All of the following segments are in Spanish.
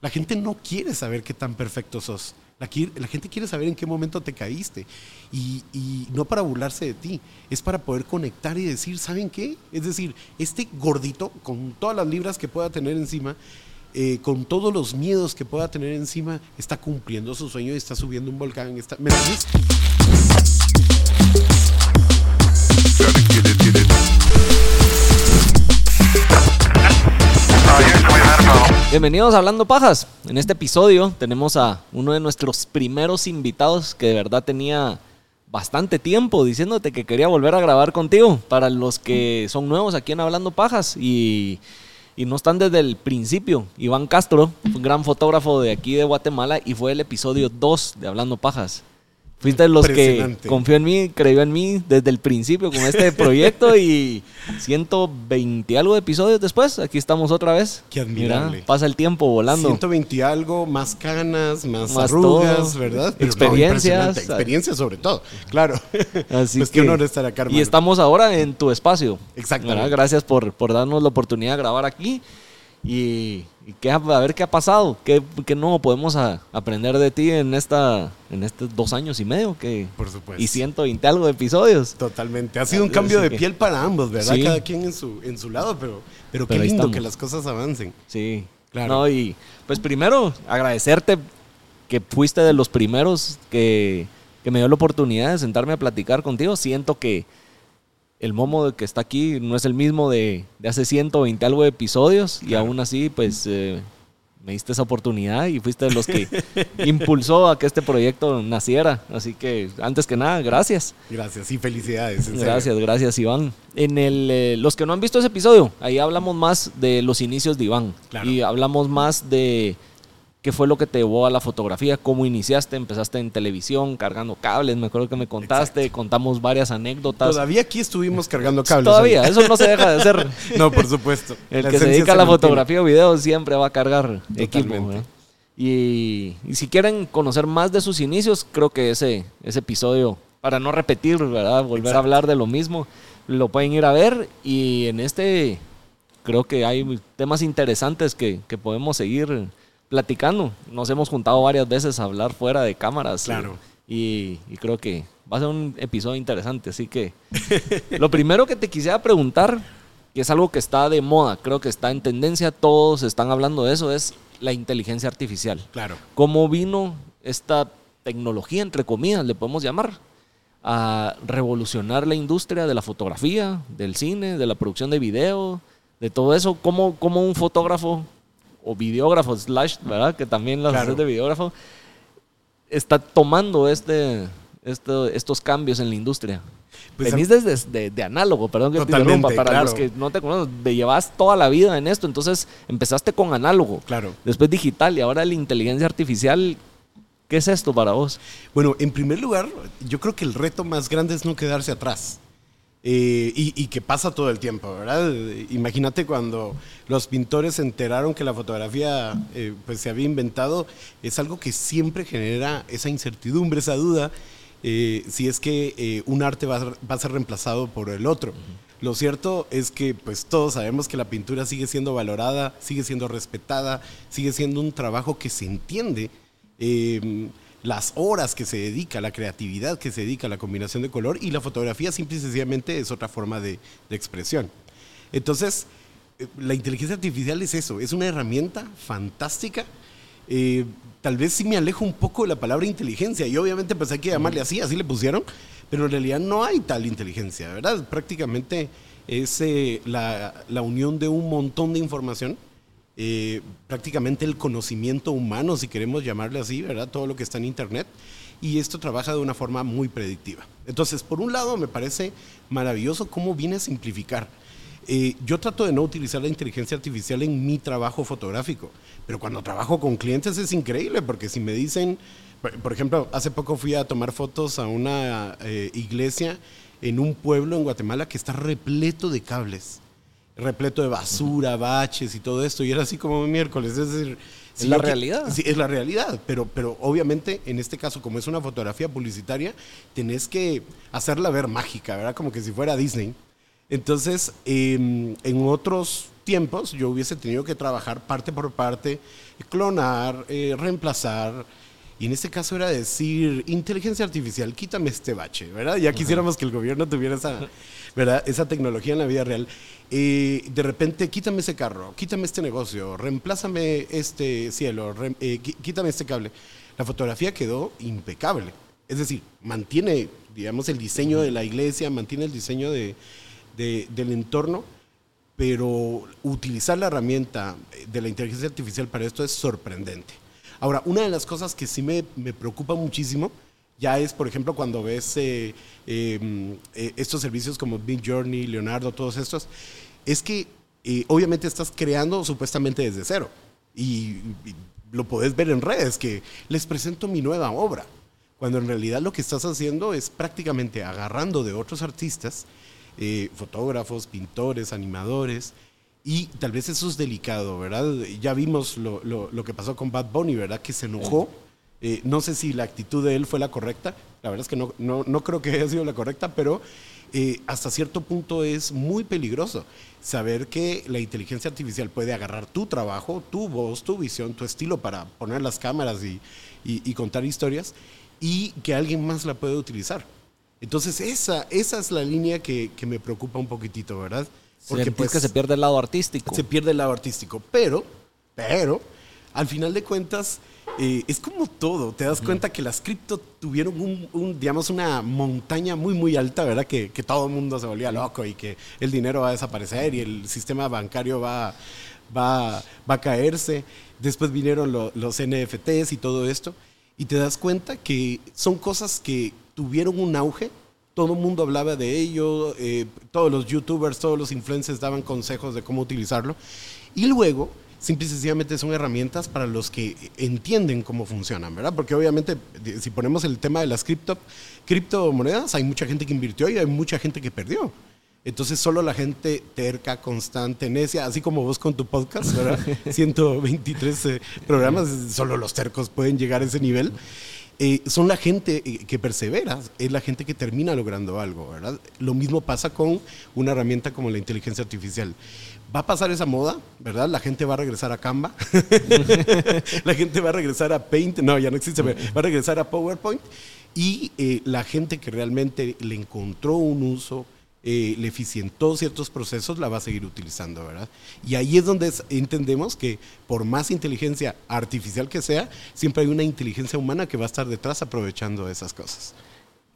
La gente no quiere saber qué tan perfecto sos. La, gente quiere saber en qué momento te caíste. Y, no para burlarse de ti, es para poder conectar y decir, ¿saben qué? Es decir, este gordito, con todas las libras que pueda tener encima, eh, con todos los miedos que pueda tener encima, está cumpliendo su sueño y está subiendo un volcán. Está, ¿Me? Bienvenidos a Hablando Pajas. En este episodio tenemos a uno de nuestros primeros invitados que de verdad tenía bastante tiempo diciéndote que quería volver a grabar contigo. Para los que son nuevos aquí en Hablando Pajas y, y no están desde el principio, Iván Castro, un gran fotógrafo de aquí de Guatemala y fue el episodio 2 de Hablando Pajas. Fuiste de los que confió en mí, creyó en mí desde el principio con este proyecto y 120 y algo de episodios después, aquí estamos otra vez. Qué admirable. Mira, pasa el tiempo volando. 120 y algo, más canas, más, Más arrugas, todo. ¿verdad? Experiencias. impresionante. Experiencias sobre todo, claro. Así pues que- qué honor estar acá, Y estamos ahora en tu espacio. Exactamente. ¿verdad? Gracias por, por darnos la oportunidad de grabar aquí. Y, y qué, a ver qué ha pasado, qué, qué nuevo podemos a- aprender de ti en esta en estos dos años y medio que Por supuesto. y 120 algo de episodios. Totalmente. Ha sido un Así cambio de que- piel para ambos, ¿verdad? Sí. Cada quien en su, en su lado, pero, pero, Pero qué lindo que las cosas avancen. Sí, Claro. No, y pues primero agradecerte que fuiste de los primeros que, que me dio la oportunidad de sentarme a platicar contigo. Siento que el momo que está aquí no es el mismo de, de hace 120 algo de episodios y aún así pues eh, me diste esa oportunidad y fuiste de los que impulsó a que este proyecto naciera. Así que antes que nada, gracias. Gracias y felicidades. serio. Gracias, gracias Iván. En el, eh, los que no han visto ese episodio, ahí hablamos más de los inicios de Iván. Claro. Y hablamos más de qué fue lo que te llevó a la fotografía, cómo iniciaste, empezaste en televisión, cargando cables, me acuerdo que me contaste, contamos varias anécdotas. Todavía aquí estuvimos cargando cables. Todavía, ahorita. eso no se deja de hacer. No, por supuesto. El La que se dedica a la fotografía o video siempre va a cargar equipo. Totalmente. ¿verdad? Y, y si quieren conocer más de sus inicios, creo que ese, ese episodio, para no repetir, ¿verdad? volver a hablar de lo mismo, lo pueden ir a ver. Y en este creo que hay temas interesantes que, que podemos seguir platicando. Nos hemos juntado varias veces a hablar fuera de cámaras. Claro. Y, y creo que va a ser un episodio interesante. Así que lo primero que te quisiera preguntar, que es algo que está de moda, creo que está en tendencia, todos están hablando de eso, es la inteligencia artificial. Claro. ¿Cómo vino esta tecnología, entre comillas, le podemos llamar, a revolucionar la industria de la fotografía, del cine, de la producción de video, de todo eso? ¿Cómo, cómo un fotógrafo o videógrafo, slash, ¿verdad? Que también las Claro. haces de videógrafo, está tomando este, este- estos cambios en la industria. Pues, Venís desde de, de análogo, perdón que te interrumpa, para claro. los que no te conocen, te llevas toda la vida en esto, entonces empezaste con análogo, Claro. después digital y ahora la inteligencia artificial, ¿qué es esto para vos? Bueno, en primer lugar, yo creo que el reto más grande es no quedarse atrás. Eh, y, y que pasa todo el tiempo, ¿verdad? Eh, Imagínate cuando los pintores se enteraron que la fotografía eh, pues se había inventado, es algo que siempre genera esa incertidumbre, esa duda, eh, si es que eh, un arte va a, ser, va a ser reemplazado por el otro. Lo cierto es que pues todos sabemos que la pintura sigue siendo valorada, sigue siendo respetada, sigue siendo un trabajo que se entiende. Las horas que se dedica, la creatividad que se dedica a la combinación de color y la fotografía simple y sencillamente es otra forma de, expresión. Entonces, eh, la inteligencia artificial es eso, es una herramienta fantástica eh, tal vez sí me alejo un poco de la palabra inteligencia. Y obviamente hay que llamarle así, así le pusieron, pero en realidad no hay tal inteligencia, ¿verdad? Prácticamente es eh, la, la unión de un montón de información eh, prácticamente el conocimiento humano, si queremos llamarle así, ¿verdad? Todo lo que está en Internet. Y esto trabaja de una forma muy predictiva. Entonces, por un lado, me parece maravilloso cómo viene a simplificar. Eh, yo trato de no utilizar la inteligencia artificial en mi trabajo fotográfico, pero cuando trabajo con clientes es increíble, porque si me dicen, por ejemplo, hace poco fui a tomar fotos a una eh, iglesia en un pueblo en Guatemala que está repleto de cables repleto de basura, baches y todo esto, y era así como miércoles. Es decir, es la realidad. Sí, es la realidad, pero, pero obviamente en este caso, como es una fotografía publicitaria, tenés que hacerla ver mágica, ¿verdad? Como que si fuera Disney. Entonces, em, en otros tiempos yo hubiese tenido que trabajar parte por parte, clonar, eh, reemplazar, y en este caso era decir, inteligencia artificial, quítame este bache, ¿verdad? Ya quisiéramos que el gobierno tuviera esa, ¿verdad? esa tecnología en la vida real. Eh, de repente, quítame ese carro, quítame este negocio, reemplázame este cielo, eh, quítame este cable. La fotografía quedó impecable. Es decir, mantiene, digamos, el diseño de la iglesia, mantiene el diseño de, del entorno, pero utilizar la herramienta de la inteligencia artificial para esto es sorprendente. Ahora, una de las cosas que sí me, me preocupa muchísimo ya es, por ejemplo, cuando ves eh, em, eh, estos servicios como Big Journey, Leonardo, todos estos, es que eh, obviamente estás creando supuestamente desde cero. Y, lo podés ver en redes, que les presento mi nueva obra. Cuando en realidad lo que estás haciendo es prácticamente agarrando de otros artistas, fotógrafos, pintores, animadores, y tal vez eso es delicado, ¿verdad? Ya vimos lo, lo, que pasó con Bad Bunny, ¿verdad? Que se enojó. Eh, no sé si la actitud de él fue la correcta. La verdad es que no, no, no creo que haya sido la correcta, pero eh, hasta cierto punto es muy peligroso saber que la inteligencia artificial puede agarrar tu trabajo, tu voz, tu visión, tu estilo para poner las cámaras y, y, contar historias y que alguien más la puede utilizar. Entonces esa, esa es la línea que, que me preocupa un poquitito, ¿verdad? Porque pues, que se pierde el lado artístico. Se pierde el lado artístico, pero, pero, al final de cuentas, eh, es como todo. Te das cuenta que las cripto tuvieron un, digamos, una montaña muy, muy alta, ¿verdad? Que, que, todo el mundo se volvía loco y que el dinero va a desaparecer y el sistema bancario va, va, va a caerse. Después vinieron los NFTs y todo esto. Y te das cuenta que son cosas que tuvieron un auge todo el mundo hablaba de ello, eh, todos los youtubers, todos los influencers daban consejos de cómo utilizarlo. Y luego, simple y sencillamente son herramientas para los que entienden cómo funcionan, ¿verdad? Porque obviamente, si ponemos el tema de las cripto, criptomonedas, hay mucha gente que invirtió y hay mucha gente que perdió. Entonces solo la gente terca, constante, necia, así como vos con tu podcast, ¿verdad? 123 eh, programas, solo los tercos pueden llegar a ese nivel. Eh, son la gente eh, que persevera, es la gente que termina logrando algo, ¿verdad? Lo mismo pasa con una herramienta como la inteligencia artificial. Va a pasar esa moda, ¿verdad? La gente va a regresar a Canva, la gente va a regresar a Paint, no, ya no existe, va a regresar a PowerPoint y eh, la gente que realmente le encontró un uso, eh, le eficientó ciertos procesos, la va a seguir utilizando, ¿verdad? Y ahí es donde entendemos que por más inteligencia artificial que sea, siempre hay una inteligencia humana que va a estar detrás aprovechando esas cosas.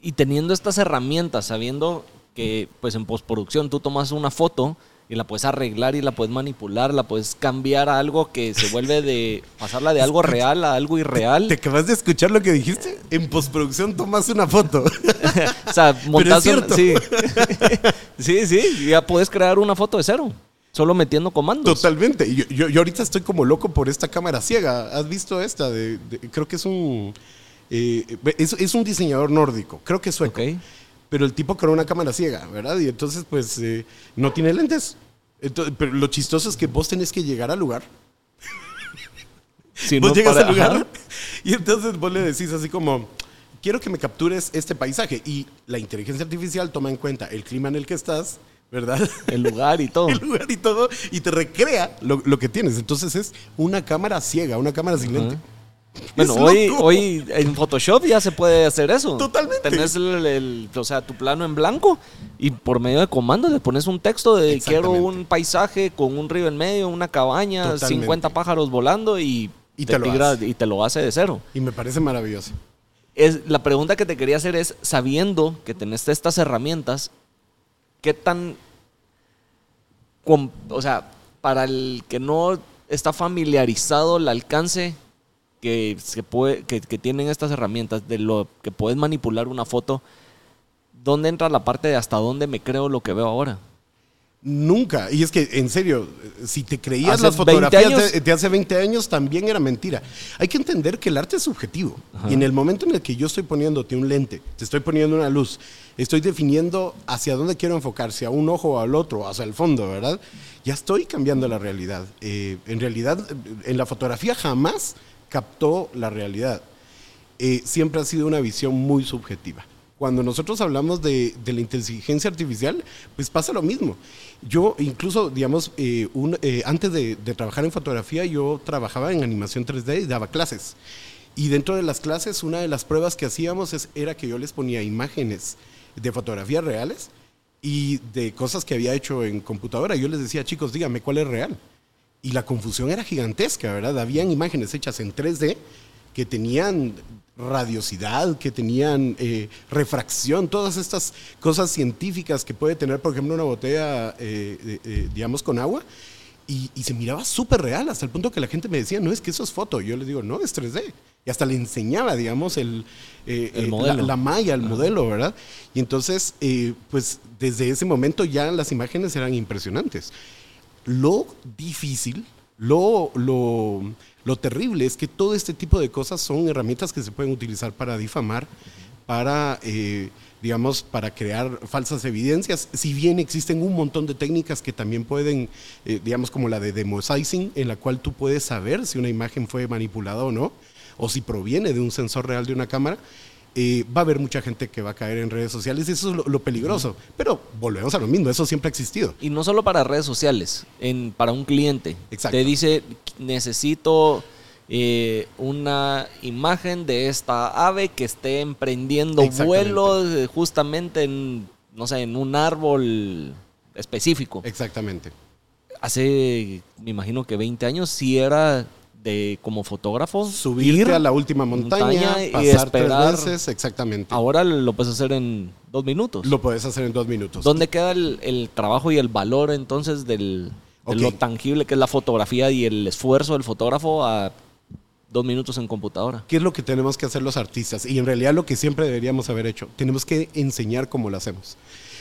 Y teniendo estas herramientas, sabiendo que pues en postproducción tú tomas una foto y la puedes arreglar y la puedes manipular, la puedes cambiar a algo que se vuelve de pasarla de algo real a algo irreal. ¿Te acabas de escuchar lo que dijiste? En postproducción tomas una foto. o sea, montas sí. sí, sí, ya puedes crear una foto de cero. Solo metiendo comandos. Totalmente. Yo, yo, ahorita estoy como loco por esta cámara ciega. ¿Has visto esta? De, creo que es un. Eh, es, es, un diseñador nórdico. Creo que es sueco. Okay pero el tipo creó una cámara ciega, ¿verdad? Y entonces, pues, eh, no tiene lentes. pero lo chistoso es que vos tenés que llegar al lugar. Si vos llegas al lugar y entonces vos le decís así como, quiero que me captures este paisaje. Y la inteligencia artificial toma en cuenta el clima en el que estás, ¿verdad? El lugar y todo. el lugar y todo, y te recrea lo, que tienes. Entonces es una cámara ciega, una cámara sin lente. Bueno, hoy, hoy en Photoshop ya se puede hacer eso. Totalmente. Tenés el, o sea, tu plano en blanco y por medio de comandos le pones un texto de quiero un paisaje con un río en medio, una cabaña, 50 pájaros volando y Y te lo hace. y te lo hace de cero. Y me parece maravilloso. Es, la pregunta que te quería hacer es, sabiendo que tenés estas herramientas, ¿qué tan... o sea, para el que no está familiarizado el alcance que, se puede, que, que tienen estas herramientas, de lo que puedes manipular una foto, ¿dónde entra la parte de hasta dónde me creo lo que veo ahora? Nunca. Y es que, en serio, si te creías Hace las 20 fotografías de, de hace 20 años, también era mentira. Hay que entender que el arte es subjetivo. Y en el momento en el que yo estoy poniéndote un lente, te estoy poniendo una luz, estoy definiendo hacia dónde quiero enfocar, si a un ojo o al otro, hacia el fondo, ¿verdad? Ya estoy cambiando la realidad. Eh, en realidad, en la fotografía jamás captó la realidad. Eh, siempre ha sido una visión muy subjetiva. Cuando nosotros hablamos de, de la inteligencia artificial, pues pasa lo mismo. Yo incluso, digamos, eh, eh, antes de, de trabajar en fotografía, yo trabajaba en animación 3D y daba clases. Y dentro de las clases, una de las pruebas que hacíamos es- era que yo les ponía imágenes de fotografías reales y de cosas que había hecho en computadora. Yo les decía, chicos, díganme cuál es real. Y la confusión era gigantesca, ¿verdad? Habían imágenes hechas en 3D que tenían radiosidad, que tenían eh, refracción, todas estas cosas científicas que puede tener, por ejemplo, una botella, eh, eh, digamos, con agua. Y, y se miraba súper real, hasta el punto que la gente me decía, no, es que eso es foto. Yo les digo, no, es 3D. Y hasta le enseñaba, digamos, el, eh, El eh. La, la malla, el modelo, ¿verdad? Y entonces, eh, pues desde ese momento ya las imágenes eran impresionantes. Lo difícil, lo, lo, lo terrible es que todo este tipo de cosas son herramientas que se pueden utilizar para difamar, para, eh, digamos, para crear falsas evidencias. Si bien existen un montón de técnicas que también pueden, eh, digamos, como la de demosizing, en la cual tú puedes saber si una imagen fue manipulada o no, o si proviene de un sensor real de una cámara, eh, va a haber mucha gente que va a caer en redes sociales y eso es lo, lo peligroso. Pero volvemos a lo mismo, eso siempre ha existido. Y no solo para redes sociales, en, para un cliente. Exacto. Te dice, necesito eh, una imagen de esta ave que esté emprendiendo vuelo eh, justamente en, no sé, en un árbol específico. Exactamente. Hace, me imagino que 20 años, sí era de como fotógrafo. Subirte ir a la última montaña, y pasar esperar. tres veces, exactamente. Ahora lo puedes hacer en dos minutos. Lo puedes hacer en dos minutos. ¿Dónde queda el, el trabajo y el valor entonces del, de lo tangible que es la fotografía y el esfuerzo del fotógrafo a dos minutos en computadora? ¿Qué es lo que tenemos que hacer los artistas? Y en realidad lo que siempre deberíamos haber hecho, tenemos que enseñar cómo lo hacemos.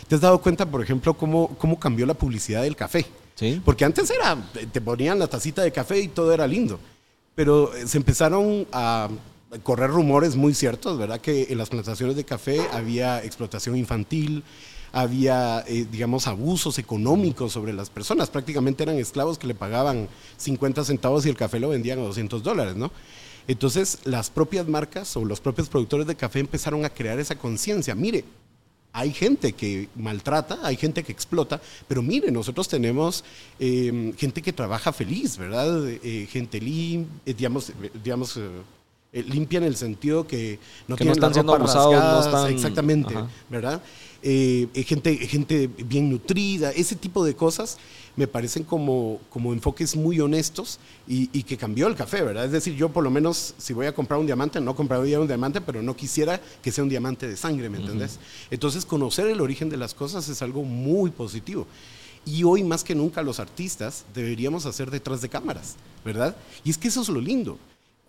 ¿Te has dado cuenta, por ejemplo, cómo, cómo cambió la publicidad del café? Sí. Porque antes era, te ponían la tacita de café y todo era lindo. Pero eh, se empezaron a correr rumores muy ciertos, ¿verdad? Que en las plantaciones de café había explotación infantil, había, eh, digamos, abusos económicos sobre las personas. Prácticamente eran esclavos que le pagaban 50 centavos y el café lo vendían a 200 dólares, ¿no? Entonces, las propias marcas o los propios productores de café empezaron a crear esa conciencia. Mire, hay gente que maltrata, hay gente que explota, pero mire, nosotros tenemos eh, gente que trabaja feliz, ¿verdad? Eh, gente lim, eh, digamos, eh, digamos limpia en el sentido que no Que no tienen están la siendo abusados, no rasgadas, están- exactamente, Ajá. ¿verdad? Gente, gente bien nutrida, ese tipo de cosas me parecen como, como enfoques muy honestos y, y que cambió el café, ¿verdad? Es decir, yo por lo menos si voy a comprar un diamante, no compraría un diamante, pero no quisiera que sea un diamante de sangre, ¿me entendés? Entonces conocer el origen de las cosas es algo muy positivo. Y hoy más que nunca los artistas deberíamos hacer detrás de cámaras, ¿verdad? Y es que eso es lo lindo.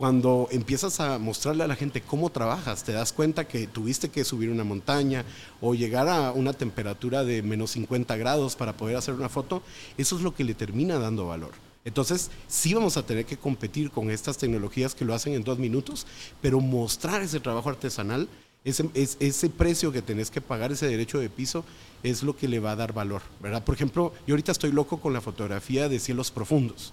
Cuando empiezas a mostrarle a la gente cómo trabajas, te das cuenta que tuviste que subir una montaña o llegar a una temperatura de menos 50 grados para poder hacer una foto, eso es lo que le termina dando valor. Entonces, sí vamos a tener que competir con estas tecnologías que lo hacen en dos minutos, pero mostrar ese trabajo artesanal, ese, es- ese precio que tenés que pagar, ese derecho de piso, es lo que le va a dar valor, ¿verdad? Por ejemplo, yo ahorita estoy loco con la fotografía de cielos profundos.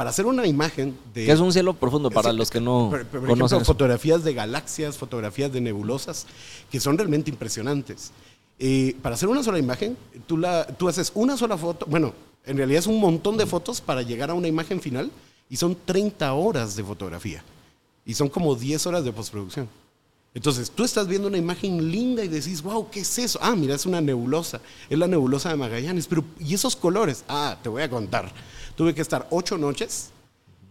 Para hacer una imagen de... ¿Qué es un cielo profundo para los que no por, por conocen? ejemplo, fotografías de galaxias, fotografías de nebulosas, que son realmente impresionantes. Eh, para hacer una sola imagen, tú, la, tú haces una sola foto, bueno, en realidad es un montón de fotos para llegar a una imagen final y son 30 horas de fotografía y son como 10 horas de postproducción. Entonces, tú estás viendo una imagen linda y decís, wow, ¿qué es eso? Ah, mira, es una nebulosa, es la nebulosa de Magallanes, pero ¿y esos colores? Ah, te voy a contar. Tuve que estar ocho noches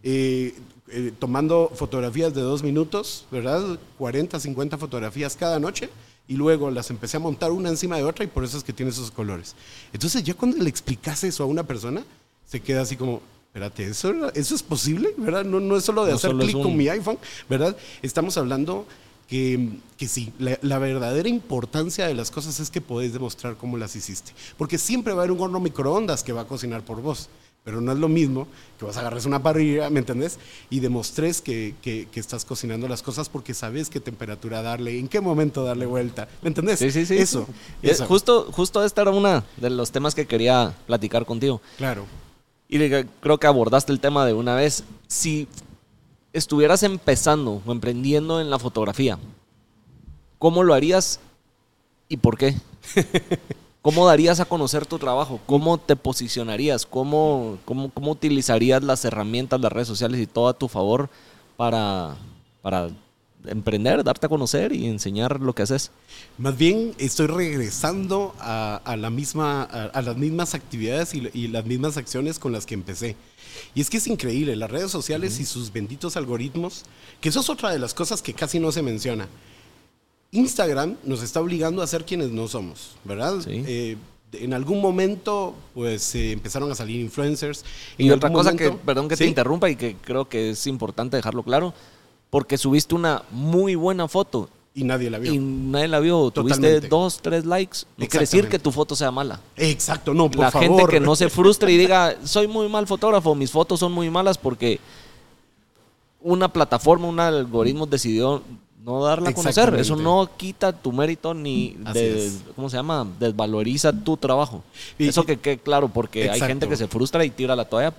eh, eh, tomando fotografías de dos minutos, ¿verdad? 40, 50 fotografías cada noche y luego las empecé a montar una encima de otra y por eso es que tiene esos colores. Entonces ya cuando le explicas eso a una persona, se queda así como, espérate, ¿eso, eso es posible? ¿Verdad? No, no es solo de No hacer clic con un- mi iPhone, ¿verdad? Estamos hablando que, que sí, la, la verdadera importancia de las cosas es que podés demostrar cómo las hiciste. Porque siempre va a haber un horno microondas que va a cocinar por vos. Pero no es lo mismo que vas a agarrar una parrilla, ¿me entendés? Y demostres que, que- que estás cocinando las cosas porque sabes qué temperatura darle, en qué momento darle vuelta. ¿Me entendés? Sí, sí, sí. Eso. Eh, eso. Justo, justo este era uno de los temas que quería platicar contigo. Claro. Y creo que abordaste el tema de una vez. Si estuvieras empezando o emprendiendo en la fotografía, ¿cómo lo harías y por qué? ¿Cómo darías a conocer tu trabajo? ¿Cómo te posicionarías? ¿Cómo, cómo, cómo utilizarías las herramientas, las redes sociales y todo a tu favor para, para emprender, darte a conocer y enseñar lo que haces? Más bien estoy regresando a, a la misma, a, a las mismas actividades y, y las mismas acciones con las que empecé. Y es que es increíble, las redes sociales y sus benditos algoritmos, que eso es otra de las cosas que casi no se menciona. Instagram nos está obligando a ser quienes no somos, ¿verdad? Sí. Eh, en algún momento, pues eh, empezaron a salir influencers. Y otra cosa que, perdón que te interrumpa y que creo que es importante dejarlo claro, porque subiste una muy buena foto Y nadie la vio. y nadie la vio, tuviste dos, tres likes, no quiere decir que tu foto sea mala. Exacto, no, por la favor. gente que no se frustre y diga, soy muy mal fotógrafo, mis fotos son muy malas porque una plataforma, un algoritmo decidió no darla a conocer. Eso no quita tu mérito ni, de-. ¿cómo se llama? Desvaloriza tu trabajo. Y- Eso que quede claro, porque hay gente que se frustra y tira la toalla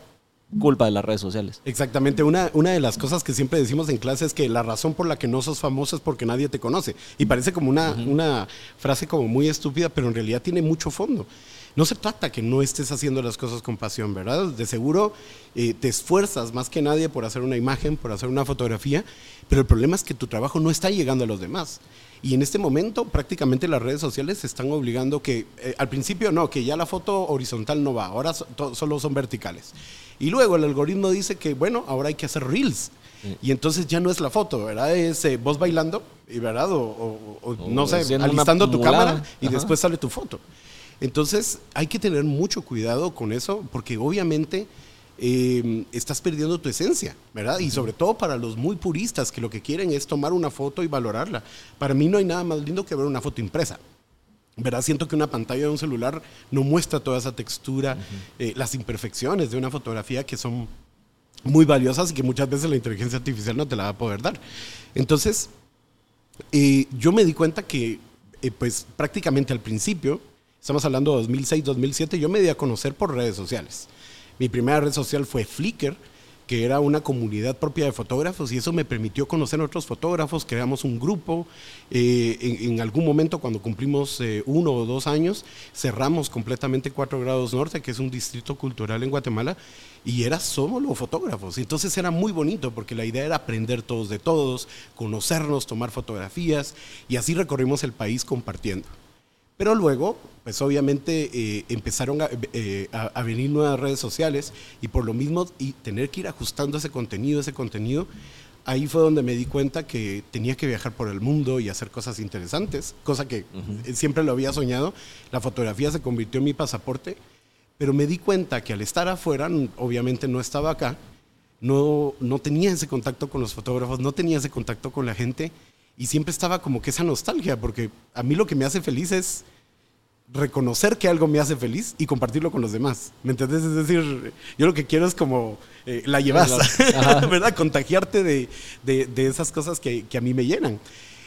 culpa de las redes sociales. Exactamente, una, una de las cosas que siempre decimos en clase es que la razón por la que no sos famoso es porque nadie te conoce. Y parece como una, una frase como muy estúpida, pero en realidad tiene mucho fondo. No se trata que no estés haciendo las cosas con pasión, ¿verdad? De seguro eh, te esfuerzas más que nadie por hacer una imagen, por hacer una fotografía, pero el problema es que tu trabajo no está llegando a los demás. Y en este momento prácticamente las redes sociales están obligando que, eh, al principio no, que ya la foto horizontal no va, ahora so- to- solo son verticales. Y luego el algoritmo dice que, bueno, ahora hay que hacer reels. Y entonces ya no es la foto, ¿verdad? Es eh, vos bailando, ¿verdad? O, o- o, O no sé, alistando tu cámara y Ajá. después sale tu foto. Entonces hay que tener mucho cuidado con eso porque obviamente eh, estás perdiendo tu esencia, ¿verdad? Y sobre todo para los muy puristas que lo que quieren es tomar una foto y valorarla. Para mí no hay nada más lindo que ver una foto impresa. ¿verdad? Siento que una pantalla de un celular no muestra toda esa textura, eh, las imperfecciones de una fotografía que son muy valiosas y que muchas veces la inteligencia artificial no te la va a poder dar. Entonces, eh, yo me di cuenta que, eh, pues prácticamente al principio, estamos hablando de 2006, 2007, yo me di a conocer por redes sociales. Mi primera red social fue Flickr, que era una comunidad propia de fotógrafos y eso me permitió conocer a otros fotógrafos, creamos un grupo, eh, en, algún momento cuando cumplimos eh, uno o dos años, cerramos completamente 4 grados norte, que es un distrito cultural en Guatemala, y era solo fotógrafos. Entonces era muy bonito porque la idea era aprender todos de todos, conocernos, tomar fotografías y así recorrimos el país compartiendo. Pero luego, pues obviamente eh, empezaron a, eh, a- a venir nuevas redes sociales y por lo mismo y tener que ir ajustando ese contenido, ese contenido, ahí fue donde me di cuenta que tenía que viajar por el mundo y hacer cosas interesantes, cosa que eh, siempre lo había soñado. La fotografía se convirtió en mi pasaporte, pero me di cuenta que al estar afuera, obviamente no estaba acá, no, no tenía ese contacto con los fotógrafos, no tenía ese contacto con la gente y siempre estaba como que esa nostalgia, porque a mí lo que me hace feliz es reconocer que algo me hace feliz y compartirlo con los demás. ¿Me entendés? Es decir, yo lo que quiero es como eh, la llevas. ¿verdad? Contagiarte de, de- de esas cosas que, que a mí me llenan.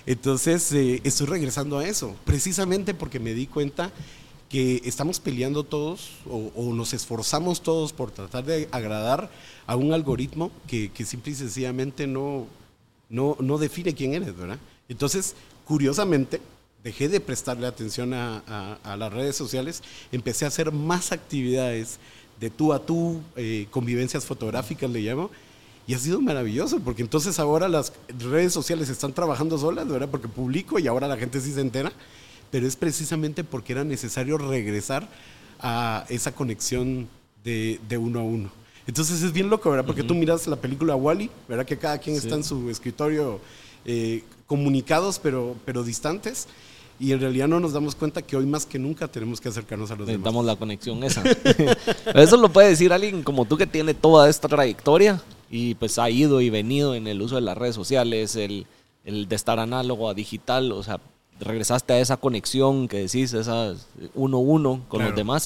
Entonces, eh, estoy regresando a eso, precisamente porque me di cuenta que estamos peleando todos o, o nos esforzamos todos por tratar de agradar a un algoritmo que, que simple y sencillamente no, no, no define quién eres, ¿verdad? Entonces, curiosamente, dejé de prestarle atención a, las redes sociales, empecé a hacer más actividades de tú a tú, eh, convivencias fotográficas le llamo, y ha sido maravilloso, porque entonces ahora las redes sociales están trabajando solas, ¿verdad? Porque publico y ahora la gente sí se entera, pero es precisamente porque era necesario regresar a esa conexión de uno a uno. Entonces es bien loco, ¿verdad? Porque tú miras la película Wally, ¿verdad? Que cada quien está en su escritorio eh, comunicados pero, pero distantes. Y en realidad no nos damos cuenta que hoy más que nunca tenemos que acercarnos a los demás. Necesitamos la conexión esa. Eso lo puede decir alguien como tú que tiene toda esta trayectoria y pues ha ido y venido en el uso de las redes sociales, el, el de estar análogo a digital, o sea, regresaste a esa conexión que decís, esa uno a uno con Claro. los demás.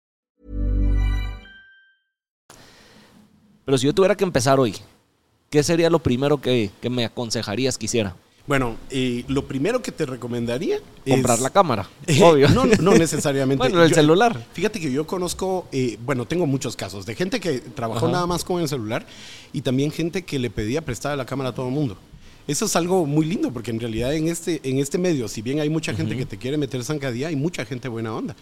Pero si yo tuviera que empezar hoy, ¿qué sería lo primero que, que me aconsejarías que hiciera? Bueno, eh, lo primero que te recomendaría es... Comprar la cámara, Eh, obvio. No, no necesariamente. bueno, el Yo- celular. Fíjate que yo conozco, eh, bueno, tengo muchos casos de gente que trabajó Ajá. nada más con el celular y también gente que le pedía prestada la cámara a todo el mundo. Eso es algo muy lindo porque en realidad en este, en este medio, si bien hay mucha gente que te quiere meter zancadilla, hay mucha gente buena onda.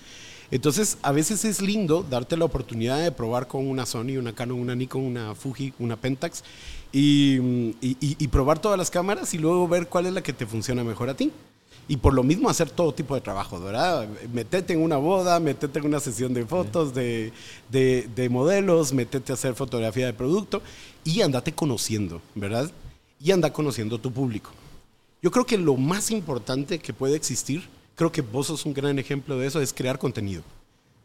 Entonces, a veces es lindo darte la oportunidad de probar con una Sony, una Canon, una Nikon, una Fuji, una Pentax y, mm, y- y- y probar todas las cámaras y luego ver cuál es la que te funciona mejor a ti. Y por lo mismo hacer todo tipo de trabajo, ¿verdad? Metete en una boda, metete en una sesión de fotos, de, de- de modelos, metete a hacer fotografía de producto y andate conociendo, ¿verdad? Y anda conociendo tu público. Yo creo que lo más importante que puede existir, creo que vos sos un gran ejemplo de eso, es crear contenido.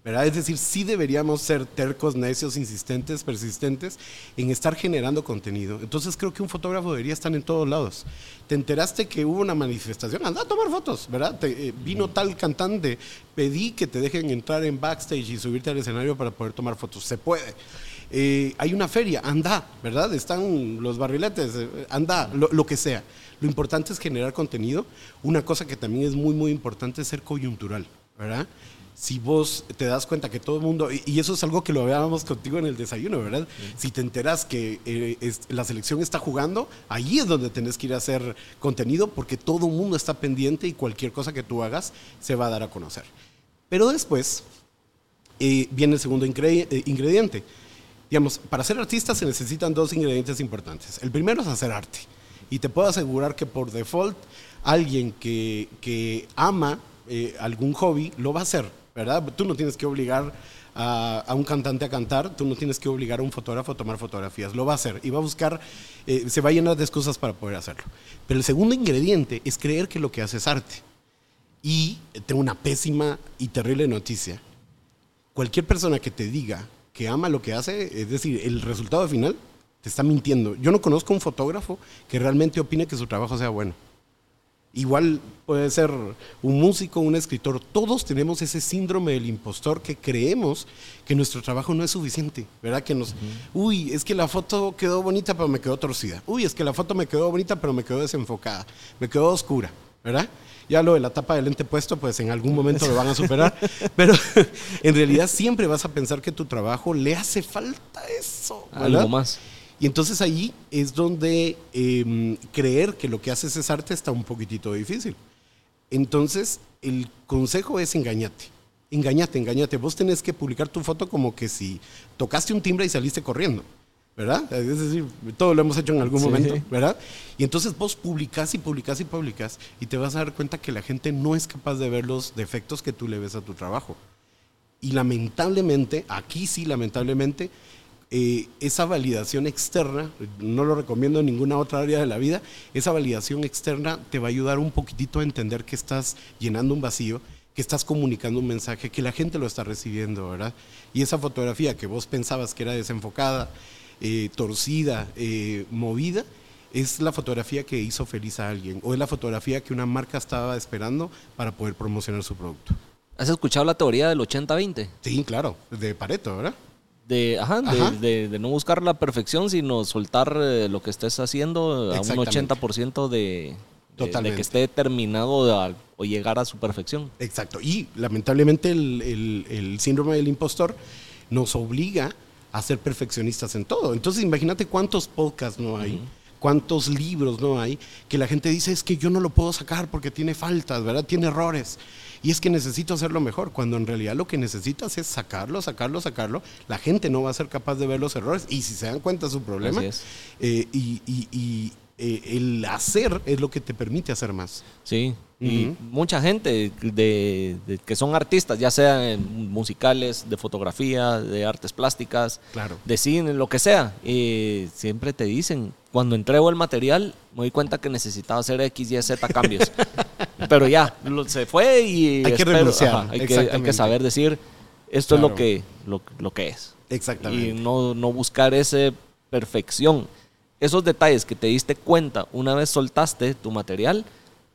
¿verdad? Es decir, sí deberíamos ser tercos, necios, insistentes, persistentes en estar generando contenido. Entonces creo que un fotógrafo debería estar en todos lados. Te enteraste que hubo una manifestación, anda a tomar fotos, ¿verdad? Te, eh, vino tal cantante, pedí que te dejen entrar en backstage y subirte al escenario para poder tomar fotos. Se puede. Eh, hay una feria, anda, ¿verdad? Están los barriletes, eh, anda, lo, lo que sea. Lo importante es generar contenido. Una cosa que también es muy, muy importante es ser coyuntural, ¿verdad? Si vos te das cuenta que todo el mundo, y, eso es algo que lo hablábamos contigo en el desayuno, ¿verdad? Si te enteras que eh, es- la selección está jugando, ahí es donde tenés que ir a hacer contenido porque todo el mundo está pendiente y cualquier cosa que tú hagas se va a dar a conocer. Pero después eh, viene el segundo eh, ingrediente. Digamos, para ser artista se necesitan dos ingredientes importantes. El primero es hacer arte. Y te puedo asegurar que por default alguien que, que ama eh, algún hobby lo va a hacer, ¿verdad? Tú no tienes que obligar a, un cantante a cantar, tú no tienes que obligar a un fotógrafo a tomar fotografías, lo va a hacer y va a buscar, eh, se va a llenar de excusas para poder hacerlo. Pero el segundo ingrediente es creer que lo que hace es arte. Y tengo una pésima y terrible noticia. Cualquier persona que te diga que ama lo que hace, es decir, el resultado final, te está mintiendo. Yo no conozco un fotógrafo que realmente opine que su trabajo sea bueno. Igual puede ser un músico, un escritor. Todos tenemos ese síndrome del impostor que creemos que nuestro trabajo no es suficiente, ¿verdad? Que nos, uy, es que la foto quedó bonita, pero me quedó torcida. Uy, es que la foto me quedó bonita, pero me quedó desenfocada. Me quedó oscura, ¿verdad? Ya lo de la tapa del lente puesto, pues en algún momento lo van a superar. Pero en realidad siempre vas a pensar que tu trabajo le hace falta eso. ¿verdad? Algo más. Y entonces ahí es donde eh, creer que lo que haces es arte está un poquitito difícil. Entonces, el consejo es engañate. Engañate, engañate. Vos tenés que publicar tu foto como que si tocaste un timbre y saliste corriendo. ¿Verdad? Es decir, todo lo hemos hecho en algún Sí. momento, ¿verdad? Y entonces vos publicás y publicás y publicás y te vas a dar cuenta que la gente no es capaz de ver los defectos que tú le ves a tu trabajo. Y lamentablemente, aquí sí, lamentablemente, eh, esa validación externa, no lo recomiendo en ninguna otra área de la vida, esa validación externa te va a ayudar un poquitito a entender que estás llenando un vacío que estás comunicando un mensaje, que la gente lo está recibiendo, ¿verdad? Y esa fotografía que vos pensabas que era desenfocada, eh, torcida, eh, movida, es la fotografía que hizo feliz a alguien o es la fotografía que una marca estaba esperando para poder promocionar su producto. ¿Has escuchado la teoría del 80-20? Sí, claro, de Pareto, ¿verdad? De, ajá, de- Ajá. De, de no buscar la perfección, sino soltar eh, lo que estés haciendo a un Exactamente. 80% de, de- de, Totalmente. que esté terminado a- o llegar a su perfección. Exacto. Y lamentablemente el, el- el síndrome del impostor nos obliga a ser perfeccionistas en todo. Entonces imagínate cuántos podcasts no hay, cuántos libros no hay, que la gente dice es que yo no lo puedo sacar porque tiene faltas, ¿verdad? Tiene errores. Y es que necesito hacerlo mejor, cuando en realidad lo que necesitas es sacarlo, sacarlo, sacarlo. La gente no va a ser capaz de ver los errores y si se dan cuenta es su problema. Es. Eh, y y- y, eh, el hacer es lo que te permite hacer más. Sí, y mucha gente de, de- que son artistas, ya sean musicales, de fotografía, de artes plásticas, Claro. de cine, lo que sea, eh, siempre te dicen, cuando entrego el material, me doy cuenta que necesitaba hacer X, Y, Z cambios. Pero ya, lo- se fue y... Hay que renunciar, hay, que, hay que exactamente. saber decir, esto es lo que, lo, lo que es. Exactamente. Y no, no buscar esa perfección. Esos detalles que te diste cuenta una vez soltaste tu material,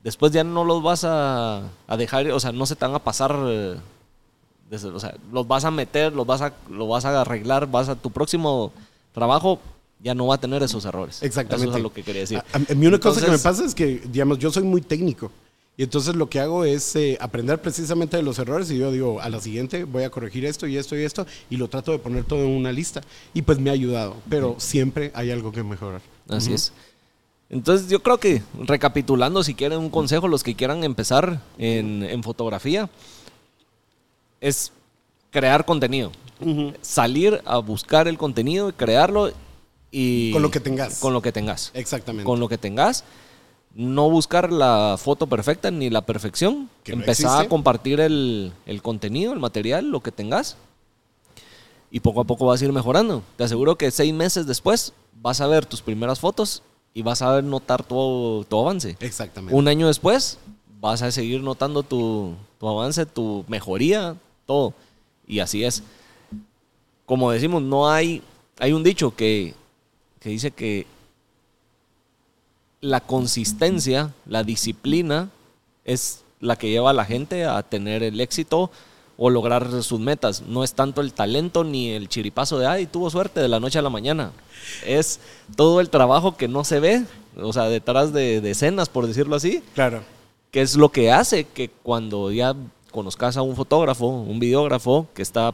después ya no los vas a, a dejar, o sea, no se te van a pasar, eh, desde- o sea, los vas a meter, los vas a, lo vas a arreglar, vas a tu próximo trabajo ya no va a tener esos errores. Exactamente. Eso es lo que quería decir. A, a mí una cosa que me pasa es que, digamos, yo soy muy técnico. Y entonces lo que hago es eh, aprender precisamente de los errores y yo digo, a la siguiente voy a corregir esto y esto y esto y lo trato de poner todo en una lista. Y pues me ha ayudado, pero siempre hay algo que mejorar. Así es. Entonces yo creo que recapitulando, si quieren un consejo, los que quieran empezar en, en fotografía, es crear contenido. Salir a buscar el contenido, crearlo y... Con lo que tengas. Con lo que tengas. Exactamente. Con lo que tengas. No buscar la foto perfecta ni la perfección. Que no a compartir el, el contenido, el material, lo que tengas. Y poco a poco vas a ir mejorando. Te aseguro que seis meses después vas a ver tus primeras fotos y vas a ver notar tu, tu avance. Exactamente. Un año después vas a seguir notando tu, tu avance, tu mejoría, todo. Y así es. Como decimos, no hay, hay un dicho que, que dice que la consistencia, la disciplina es la que lleva a la gente a tener el éxito o lograr sus metas. No es tanto el talento ni el chiripazo de, ay, tuvo suerte de la noche a la mañana. Es todo el trabajo que no se ve, o sea, detrás de, de escenas, por decirlo así, Claro. que es lo que hace que cuando ya conozcas a un fotógrafo, un videógrafo que está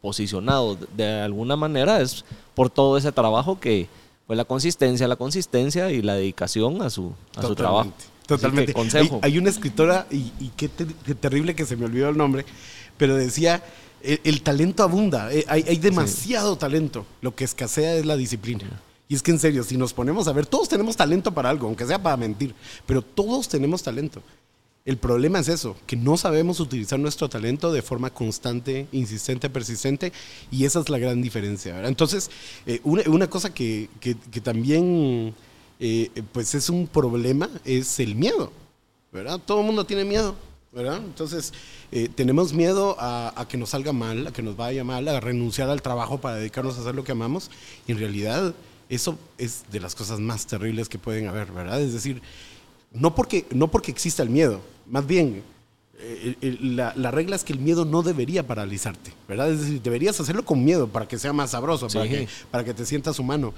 posicionado de- de alguna manera, es por todo ese trabajo que fue la consistencia, la consistencia y la dedicación a su, a su trabajo. Así que, Totalmente. consejo. Hay, hay una escritora, y, y qué, ter- qué terrible que se me olvidó el nombre, pero decía, el, el talento abunda, eh, hay, hay demasiado talento, lo que escasea es la disciplina. Y es que en serio, si nos ponemos a ver, todos tenemos talento para algo, aunque sea para mentir, pero todos tenemos talento. El problema es eso, que no sabemos utilizar nuestro talento de forma constante, insistente, persistente, y esa es la gran diferencia. ¿verdad? Entonces, eh, una, cosa que, que- también eh, pues es un problema es el miedo, ¿verdad? Todo el mundo tiene miedo, ¿verdad? Entonces, eh, tenemos miedo a, que nos salga mal, a que nos vaya mal, a renunciar al trabajo para dedicarnos a hacer lo que amamos, y en realidad eso es de las cosas más terribles que pueden haber. Es decir, no porque, no porque exista el miedo, más bien, eh, el- el- la, la regla es que el miedo no debería paralizarte, ¿verdad? Es decir, deberías hacerlo con miedo para que sea más sabroso, para, que, para que te sientas humano.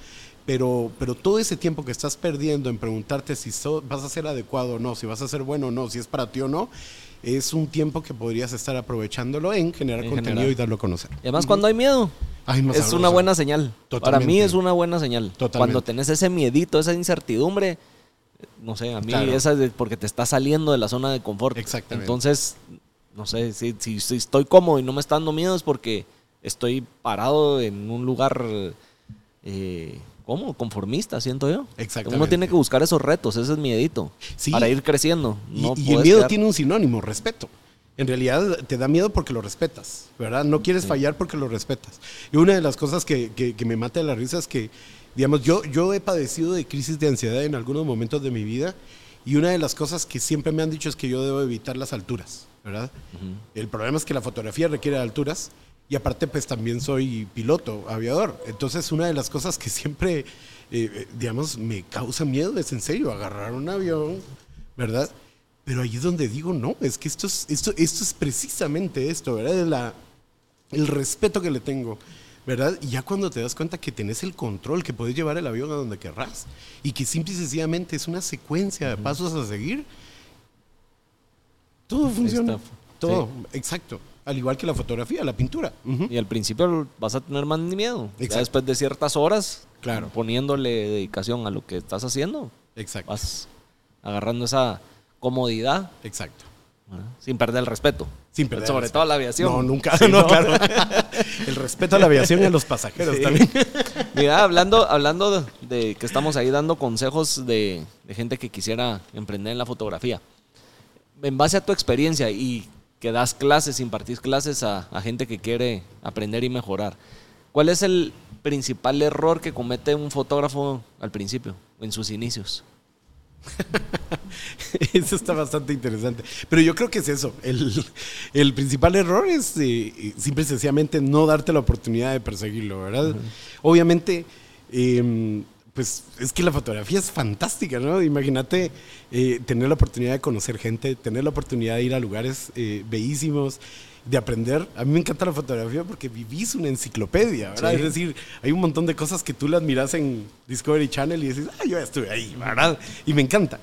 Pero, pero todo ese tiempo que estás perdiendo en preguntarte si so- vas a ser adecuado o no, si vas a ser bueno o no, si es para ti o no, es un tiempo que podrías estar aprovechándolo en generar En contenido y darlo a conocer. Y además, cuando hay miedo, Ay, es sabroso. una buena señal. Para mí es una buena señal. Totalmente. Cuando tenés ese miedito, esa incertidumbre, no sé, a mí Claro. esa es de- porque te está saliendo de la zona de confort. Exactamente. Entonces, no sé, si, si- si estoy cómodo y no me está dando miedo es porque estoy parado en un lugar, eh, ¿cómo? Conformista, siento yo. Exactamente. Uno tiene que buscar esos retos, ese es miedito, Sí. para ir creciendo. Y, No y el miedo quedar- tiene un sinónimo, respeto. En realidad te da miedo porque lo respetas, ¿verdad? No quieres fallar porque lo respetas. Y una de las cosas que, que- que me mata de la risa es que, digamos, yo, yo he padecido de crisis de ansiedad en algunos momentos de mi vida y una de las cosas que siempre me han dicho es que yo debo evitar las alturas, ¿verdad? El problema es que la fotografía requiere alturas y aparte pues también soy piloto, aviador. Entonces una de las cosas que siempre, eh, eh, digamos, me causa miedo es en serio agarrar un avión, ¿verdad? Pero ahí es donde digo, no, es que esto es, esto, esto es precisamente esto, ¿verdad? Es la, el respeto que le tengo, ¿verdad? Y ya cuando te das cuenta que tenés el control, que puedes llevar el avión a donde querrás y que simple y sencillamente es una secuencia de pasos a seguir, todo funciona. Todo, exacto. Al igual que la fotografía, la pintura. Y al principio vas a tener más miedo. Ya después de ciertas horas, Claro. poniéndole dedicación a lo que estás haciendo, Exacto. vas agarrando esa comodidad Exacto. ¿verdad? sin perder el respeto. Sin perder Sobre todo la aviación. No, nunca. Sí, no, ¿no? claro. El respeto a la aviación y a los pasajeros Sí. también. Mira, hablando, hablando de, de que estamos ahí dando consejos de, de gente que quisiera emprender en la fotografía. En base a tu experiencia y que das clases, impartís clases a, a gente que quiere aprender y mejorar, ¿cuál es el principal error que comete un fotógrafo al principio, en sus inicios? Eso está bastante interesante. Pero yo creo que es eso. El, el principal error es eh, simple y sencillamente no darte la oportunidad de perseguirlo, ¿verdad? Obviamente, eh, pues es que la fotografía es fantástica, ¿no? Imagínate eh, tener la oportunidad de conocer gente, tener la oportunidad de ir a lugares eh, bellísimos, de aprender. A mí me encanta la fotografía porque vivís una enciclopedia, ¿verdad? Sí. Es decir, hay un montón de cosas que tú las miras en Discovery Channel y dices, ah, yo ya estuve ahí, ¿verdad? Y me encanta.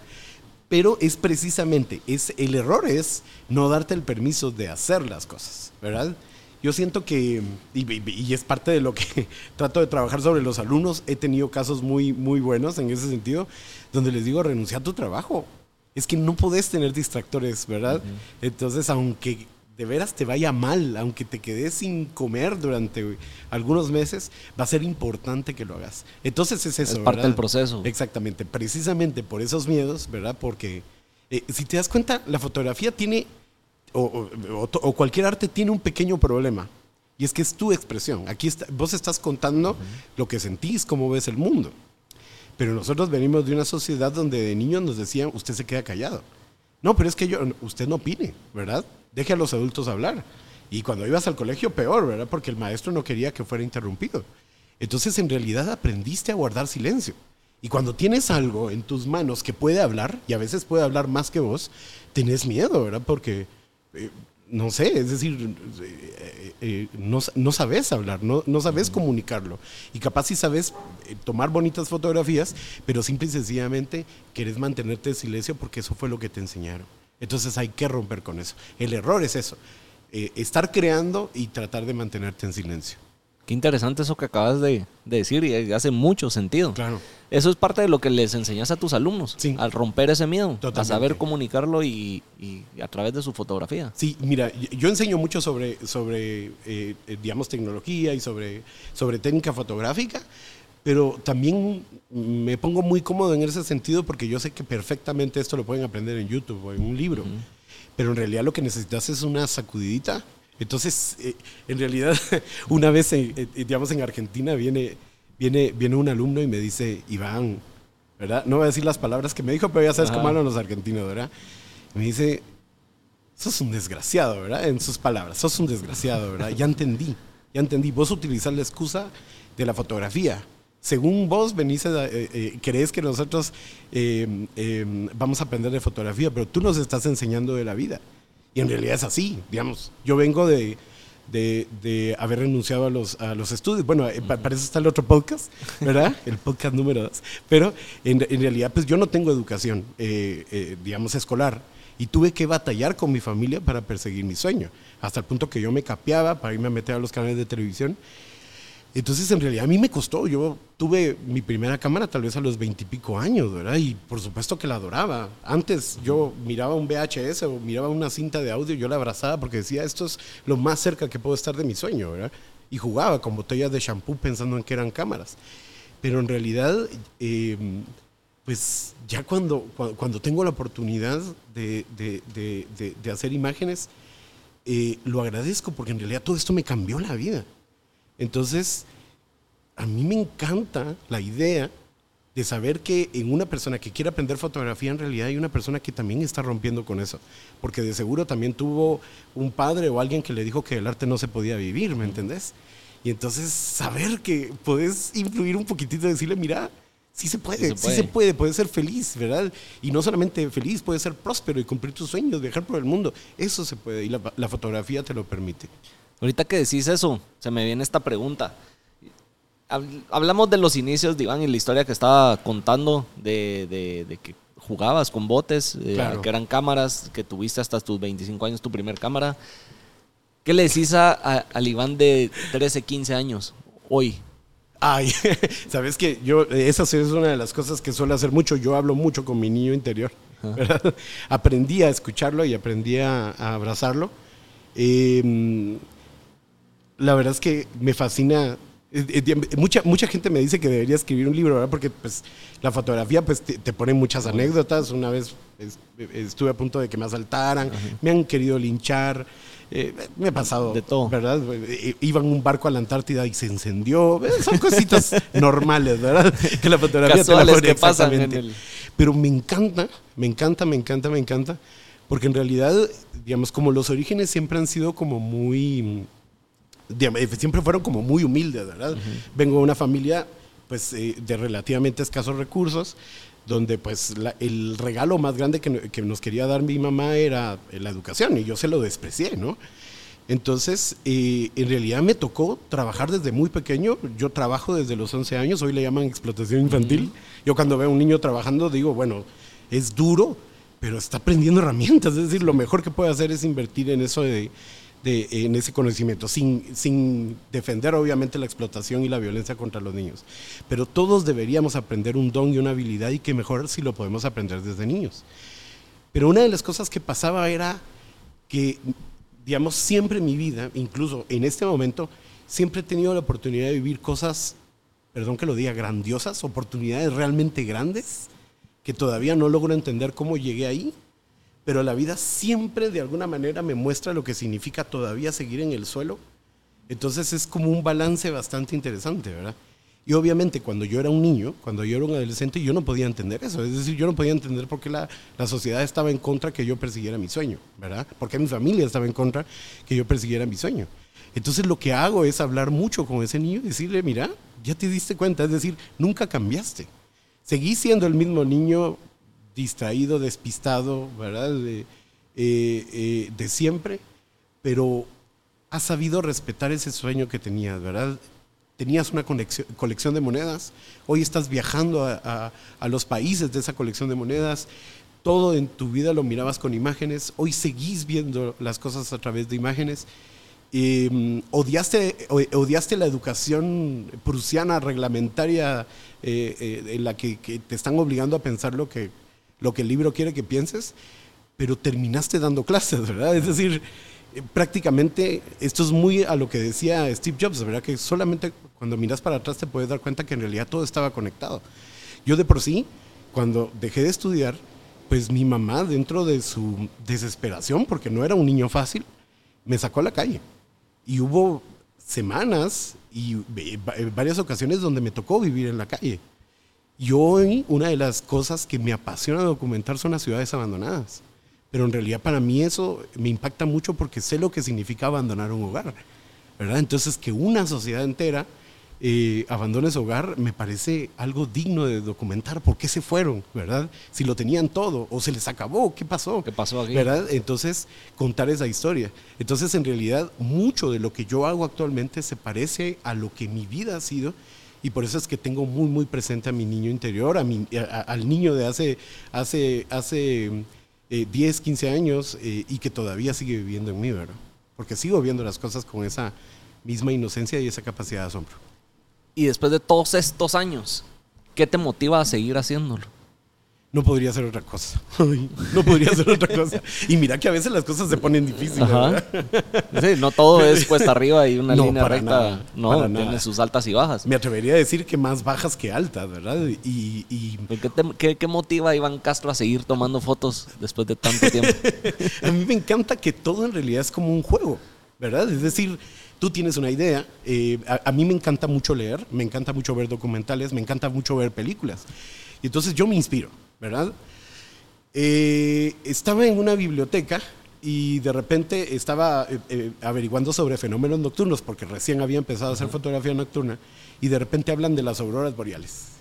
Pero es precisamente, es, el error es no darte el permiso de hacer las cosas, ¿verdad? Yo siento que, y, y- y es parte de lo que trato de trabajar sobre los alumnos, he tenido casos muy, muy buenos en ese sentido, donde les digo, renuncia a tu trabajo. Es que no podés tener distractores, ¿verdad? Entonces, aunque de veras te vaya mal, aunque te quedes sin comer durante algunos meses, va a ser importante que lo hagas. Entonces es eso. Es parte ¿verdad? del proceso. Exactamente, precisamente por esos miedos, ¿verdad? Porque eh, si te das cuenta, la fotografía tiene, o, cualquier arte tiene un pequeño problema. Y es que es tu expresión. Aquí está- vos estás contando lo que sentís, cómo ves el mundo. Pero nosotros venimos de una sociedad donde de niños nos decían, usted se queda callado. No, pero es que yo, usted no opine, ¿verdad? Deje a los adultos hablar. Y cuando ibas al colegio, peor, ¿verdad? Porque el maestro no quería que fuera interrumpido. Entonces, en realidad, aprendiste a guardar silencio. Y cuando tienes algo en tus manos que puede hablar, y a veces puede hablar más que vos, tenés miedo, ¿verdad? Porque, eh, no sé, es decir, eh, eh, no, no sabes hablar, no, no sabes comunicarlo. Y capaz sí sabes tomar bonitas fotografías, pero simple y sencillamente querés mantenerte en silencio porque eso fue lo que te enseñaron. Entonces hay que romper con eso. El error es eso, eh, estar creando y tratar de mantenerte en silencio. Qué interesante eso que acabas de, de decir y hace mucho sentido. Claro. Eso es parte de lo que les enseñas a tus alumnos, Sí. al romper ese miedo, a saber comunicarlo y, y a través de su fotografía. Sí, mira, yo- enseño mucho sobre, sobre eh, eh, digamos, tecnología y sobre, sobre técnica fotográfica, pero también me pongo muy cómodo en ese sentido porque yo sé que perfectamente esto lo pueden aprender en YouTube o en un libro, pero en realidad lo que necesitas es una sacudidita. Entonces, eh, en realidad, una vez, en, eh, digamos, en Argentina viene, viene, viene un alumno y me dice, Iván, ¿verdad? No voy a decir las palabras que me dijo, pero ya sabes Ajá. cómo hablan los argentinos, ¿verdad? Y me dice, sos un desgraciado, ¿verdad? En sus palabras, sos un desgraciado, ¿verdad? Ya entendí, ya entendí. Vos utilizás la excusa de la fotografía. Según vos venís a, eh, eh, crees que nosotros eh, vamos a aprender de fotografía, pero tú nos estás enseñando de la vida. Y en realidad es así, digamos. Yo vengo de, de, de haber renunciado a los, a los estudios. Bueno, pa- para eso está el otro podcast, ¿verdad? el podcast número dos. Pero en, en realidad, pues yo no tengo educación, digamos, escolar. Y tuve que batallar con mi familia para perseguir mi sueño. Hasta el punto que yo me capeaba para irme a meter a los canales de televisión. Entonces, en realidad, a mí me costó. Yo tuve mi primera cámara tal vez a los veintipico años, ¿verdad? Y por supuesto que la adoraba. Antes yo miraba un VHS o miraba una cinta de audio, yo la abrazaba porque decía, esto es lo más cerca que puedo estar de mi sueño, ¿verdad? Y jugaba con botellas de shampoo pensando en que eran cámaras. Pero en realidad, eh, pues ya cuando, cuando, tengo la oportunidad de- de- de- de hacer imágenes, eh, lo agradezco porque en realidad todo esto me cambió la vida. Entonces, a mí me encanta la idea de saber que en una persona que quiere aprender fotografía, en realidad hay una persona que también está rompiendo con eso. Porque de seguro también tuvo un padre o alguien que le dijo que el arte no se podía vivir, ¿me entendés? Y entonces saber que puedes influir un poquitito, decirle, mira, sí se puede, sí se puede, puede, puedes ser feliz, ¿verdad? Y no solamente feliz, puedes ser próspero y cumplir tus sueños, viajar por el mundo. Eso se puede y la, la fotografía te lo permite. Ahorita que decís eso, se me viene esta pregunta. Hablamos de los inicios de Iván y la historia que estaba contando de, de, de que jugabas con botes, eh, Claro. que eran cámaras, que tuviste hasta tus 25 años tu primer cámara. ¿Qué le decís a, a- al Iván de 13, 15 años hoy? Ay, sabes que yo, esa es una de las cosas que suelo hacer mucho. Yo hablo mucho con mi niño interior. ¿verdad? Aprendí a escucharlo y aprendí a, a abrazarlo. Eh, la verdad es que me fascina. eh, eh, Mucha, mucha gente me dice que debería escribir un libro, ¿verdad? Porque pues, la fotografía pues, te, te pone muchas anécdotas. Una vez es- estuve a punto de que me asaltaran, me han querido linchar. eh, me ha pasado De todo. ¿verdad? Iba en un barco a la Antártida y se encendió. Son cositas normales, ¿verdad? Que la fotografía te la Casuales pone que pasan en el- Pero me encanta, me encanta, me encanta, me encanta. Porque en realidad, digamos, como los orígenes siempre han sido como muy. Eh, siempre fueron como muy humildes, ¿verdad? Vengo de una familia pues eh, de relativamente escasos recursos, donde pues la- el regalo más grande que, que nos quería dar mi mamá era la educación y yo se lo desprecié, ¿no? Entonces, eh, en realidad me tocó trabajar desde muy pequeño. Yo trabajo desde los 11 años, hoy le llaman explotación infantil. Yo cuando veo a un niño trabajando digo, bueno, es duro, pero está aprendiendo herramientas. Es decir, lo mejor que puede hacer es invertir en eso de, en ese conocimiento, sin, sin defender obviamente la explotación y la violencia contra los niños. Pero todos deberíamos aprender un don y una habilidad y que mejor si lo podemos aprender desde niños. Pero una de las cosas que pasaba era que, digamos, siempre en mi vida, incluso en este momento, siempre he tenido la oportunidad de vivir cosas, perdón que lo diga, grandiosas, oportunidades realmente grandes, que todavía no logro entender cómo llegué ahí, pero la vida siempre de alguna manera me muestra lo que significa todavía seguir en el suelo. Entonces es como un balance bastante interesante, ¿verdad? Y obviamente cuando yo era un niño, cuando yo era un adolescente, yo no podía entender eso. Es decir, yo no podía entender por qué la, la sociedad estaba en contra que yo persiguiera mi sueño, ¿verdad? Porque mi familia estaba en contra que yo persiguiera mi sueño. Entonces lo que hago es hablar mucho con ese niño y decirle, mira, ya te diste cuenta, es decir, nunca cambiaste. Seguí siendo el mismo niño distraído, despistado, ¿verdad? De, eh, eh, siempre, pero has sabido respetar ese sueño que tenías, ¿verdad? Tenías una colección, de monedas, hoy estás viajando a, los países de esa colección de monedas, todo en tu vida lo mirabas con imágenes, hoy seguís viendo las cosas a través de imágenes. Eh, odiaste, odiaste la educación prusiana reglamentaria eh, en la que te están obligando a pensar lo que, lo que el libro quiere que pienses, pero terminaste dando clases, ¿verdad? Es decir, eh, prácticamente esto es muy a lo que decía Steve Jobs, ¿verdad? Que solamente cuando miras para atrás te puedes dar cuenta que en realidad todo estaba conectado. Yo de por sí, cuando dejé de estudiar, pues mi mamá, dentro de su desesperación, porque no era un niño fácil, me sacó a la calle. Y hubo semanas y eh, va- varias ocasiones donde me tocó vivir en la calle. Y hoy una de las cosas que me apasiona documentar son las ciudades abandonadas. Pero en realidad para mí eso me impacta mucho porque sé lo que significa abandonar un hogar. ¿verdad? Entonces que una sociedad entera eh, abandone su hogar me parece algo digno de documentar. ¿Por qué se fueron? ¿verdad? Si lo tenían todo o se les acabó, ¿qué pasó? ¿Qué pasó aquí? ¿verdad? Entonces, contar esa historia. Entonces, en realidad, mucho de lo que yo hago actualmente se parece a lo que mi vida ha sido. Y por eso es que tengo muy, muy presente a mi niño interior, a mi, al niño de hace, hace, hace eh, 10, 15 años eh, y que todavía sigue viviendo en mí, ¿verdad? Porque sigo viendo las cosas con esa misma inocencia y esa capacidad de asombro. Y después de todos estos años, ¿qué te motiva a seguir haciéndolo? No podría ser otra cosa. No podría ser otra cosa. Y mira que a veces las cosas se ponen difíciles, Ajá. Sí, no todo es cuesta arriba y una No, línea recta. nada, no, tiene sus altas y bajas. Me atrevería a decir que más bajas que altas, ¿verdad? Y, y ¿Qué, te- qué- qué motiva a Iván Castro a seguir tomando fotos después de tanto tiempo? a mí me encanta que todo en realidad es como un juego, ¿verdad? Es decir, tú tienes una idea. eh, a, a mí me encanta mucho leer, me encanta mucho ver documentales, me encanta mucho ver películas. Y entonces yo me inspiro, ¿verdad? Eh, estaba en una biblioteca y de repente estaba eh, eh, averiguando sobre fenómenos nocturnos porque recién había empezado a hacer fotografía nocturna y de repente hablan de las auroras boreales.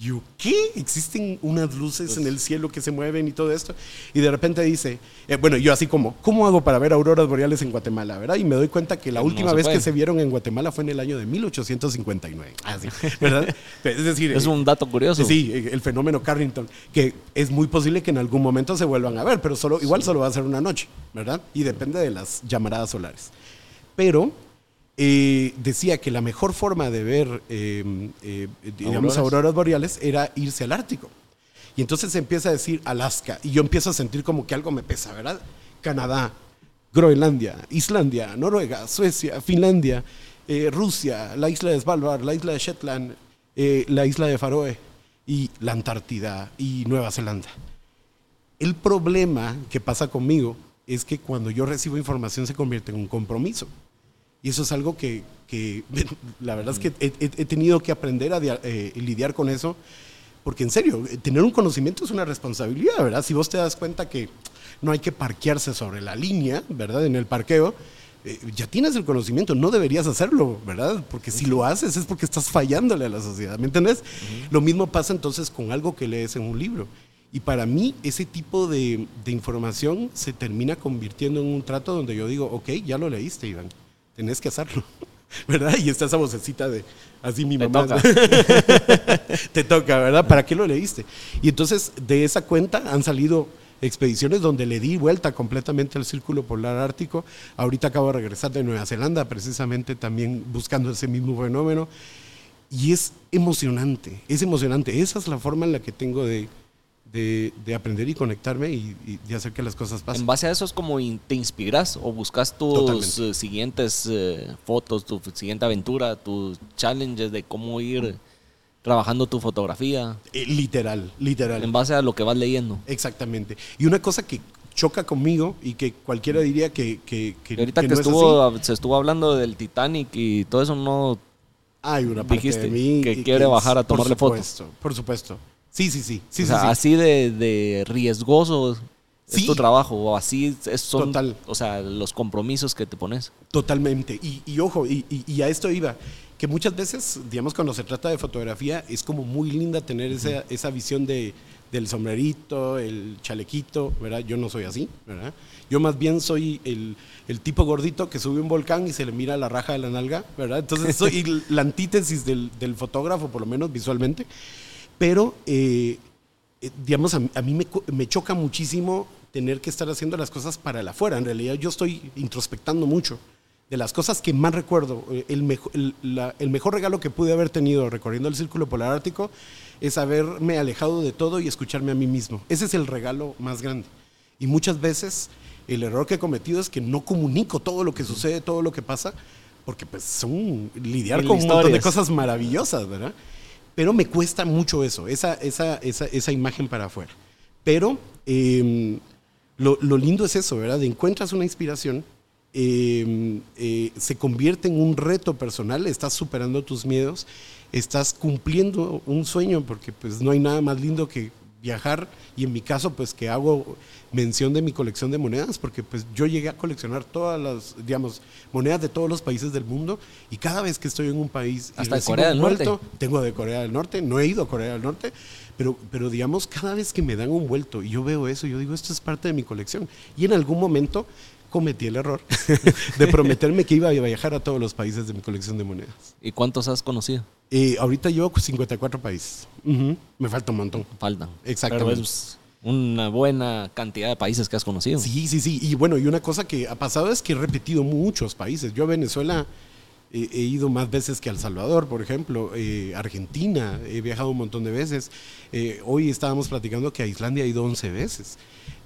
Yo, ¿qué? Existen unas luces en el cielo que se mueven y todo esto. Y de repente dice, eh, bueno, yo así como, ¿cómo hago para ver auroras boreales en Guatemala? ¿verdad? Y me doy cuenta que la última vez puede. que se vieron en Guatemala fue en el año de 1859. Así, ¿verdad? Es decir, Es un dato curioso. Sí, eh, el fenómeno Carrington, que es muy posible que en algún momento se vuelvan a ver, pero solo, igual solo va a ser una noche, ¿verdad? Y depende de las llamaradas solares. Pero eh, decía que la mejor forma de ver, eh, eh, digamos, Auroras. boreales era irse al Ártico. Y entonces se empieza a decir Alaska, y yo empiezo a sentir como que algo me pesa, ¿verdad? Canadá, Groenlandia, Islandia, Noruega, Suecia, Finlandia, eh, Rusia, la isla de Svalbard, la isla de Shetland, la isla de Faroe y la Antártida y Nueva Zelanda. El problema que pasa conmigo es que cuando yo recibo información se convierte en un compromiso. Y eso es algo que, que la verdad es que he, he- tenido que aprender a eh, lidiar con eso, porque en serio, eh, tener un conocimiento es una responsabilidad, ¿verdad? Si vos te das cuenta que no hay que parquearse sobre la línea, ¿verdad? En el parqueo, eh, ya tienes el conocimiento, no deberías hacerlo, ¿verdad? Porque si lo haces es porque estás fallándole a la sociedad, ¿me entendés? Lo mismo pasa entonces con algo que lees en un libro. Y para mí ese tipo de, de información se termina convirtiendo en un trato donde yo digo, ok, ya lo leíste, Iván, tenés que hacerlo. ¿Verdad? Y está esa vocecita de, así mi Te mamá. toca. Te toca, ¿verdad? ¿Para qué lo leíste? Y entonces de esa cuenta han salido expediciones donde le di vuelta completamente al círculo polar ártico. Ahorita acabo de regresar de Nueva Zelanda, precisamente también buscando ese mismo fenómeno. Y es emocionante, es emocionante. Esa es la forma en la que tengo de, de, de aprender y conectarme y, y de hacer que las cosas pasen. En base a eso es como te inspiras o buscas tus Totalmente. eh, siguientes eh, fotos, tu siguiente aventura, tus challenges de cómo ir trabajando tu fotografía Eh, literal, literal. en base a lo que vas leyendo. Exactamente. Y una cosa que choca conmigo y que cualquiera diría que, que, que- ahorita que, es estuvo, así, se estuvo hablando del Titanic y todo eso no hay una parte dijiste de mí que quiere bajar a tomarle por fotos. supuesto, Por supuesto. Sí, sí, sí. sí, o sea, sí. así de, de riesgoso es tu trabajo o así es- son Total. o sea los compromisos que te pones Totalmente. Y, y ojo, y, y- y a esto iba, que muchas veces, digamos, cuando se trata de fotografía, es como muy linda tener esa, esa visión de, del sombrerito, el chalequito, ¿verdad? Yo no soy así, ¿verdad? Yo más bien soy el, el tipo gordito que sube un volcán y se le mira la raja de la nalga, ¿verdad? Entonces soy la antítesis del, del fotógrafo, por lo menos visualmente. Pero, eh, eh, digamos, a, mí- a mí me, me choca muchísimo tener que estar haciendo las cosas para el afuera. En realidad yo estoy introspectando mucho. De las cosas que más recuerdo, eh, el, mejo- el- la- el mejor regalo que pude haber tenido recorriendo el Círculo Polar Ártico es haberme alejado de todo y escucharme a mí mismo. Ese es el regalo más grande. Y muchas veces el error que he cometido es que no comunico todo lo que sucede, todo lo que pasa, porque pues son lidiar con un montón de historias. cosas maravillosas, ¿verdad? Pero me cuesta mucho eso, esa, esa, esa, esa imagen para afuera. Pero eh, lo, lo lindo es eso, ¿verdad? Encuentras una inspiración, eh, eh, se convierte en un reto personal, estás superando tus miedos, estás cumpliendo un sueño, porque pues no hay nada más lindo que viajar y en mi caso pues que hago mención de mi colección de monedas porque pues yo llegué a coleccionar todas las digamos monedas de todos los países del mundo y cada vez que estoy en un país y Hasta de Corea del Norte. tengo de Corea del Norte, no he ido a Corea del Norte, pero, pero digamos, cada vez que me dan un vuelto y yo veo eso, yo digo, esto es parte de mi colección. Y en algún momento cometí el error de prometerme que iba a viajar a todos los países de mi colección de monedas. y cuántos has conocido Eh, ahorita llevo 54 países. Ujú, Me falta un montón. faltan Exactamente. Pero es una buena cantidad de países que has conocido Sí, sí, sí. Y bueno, y una cosa que ha pasado es que he repetido muchos países. Yo a Venezuela eh, he ido más veces que a El Salvador, por ejemplo. Eh, Argentina, he viajado un montón de veces. Eh, hoy estábamos platicando que a Islandia he ido 11 veces.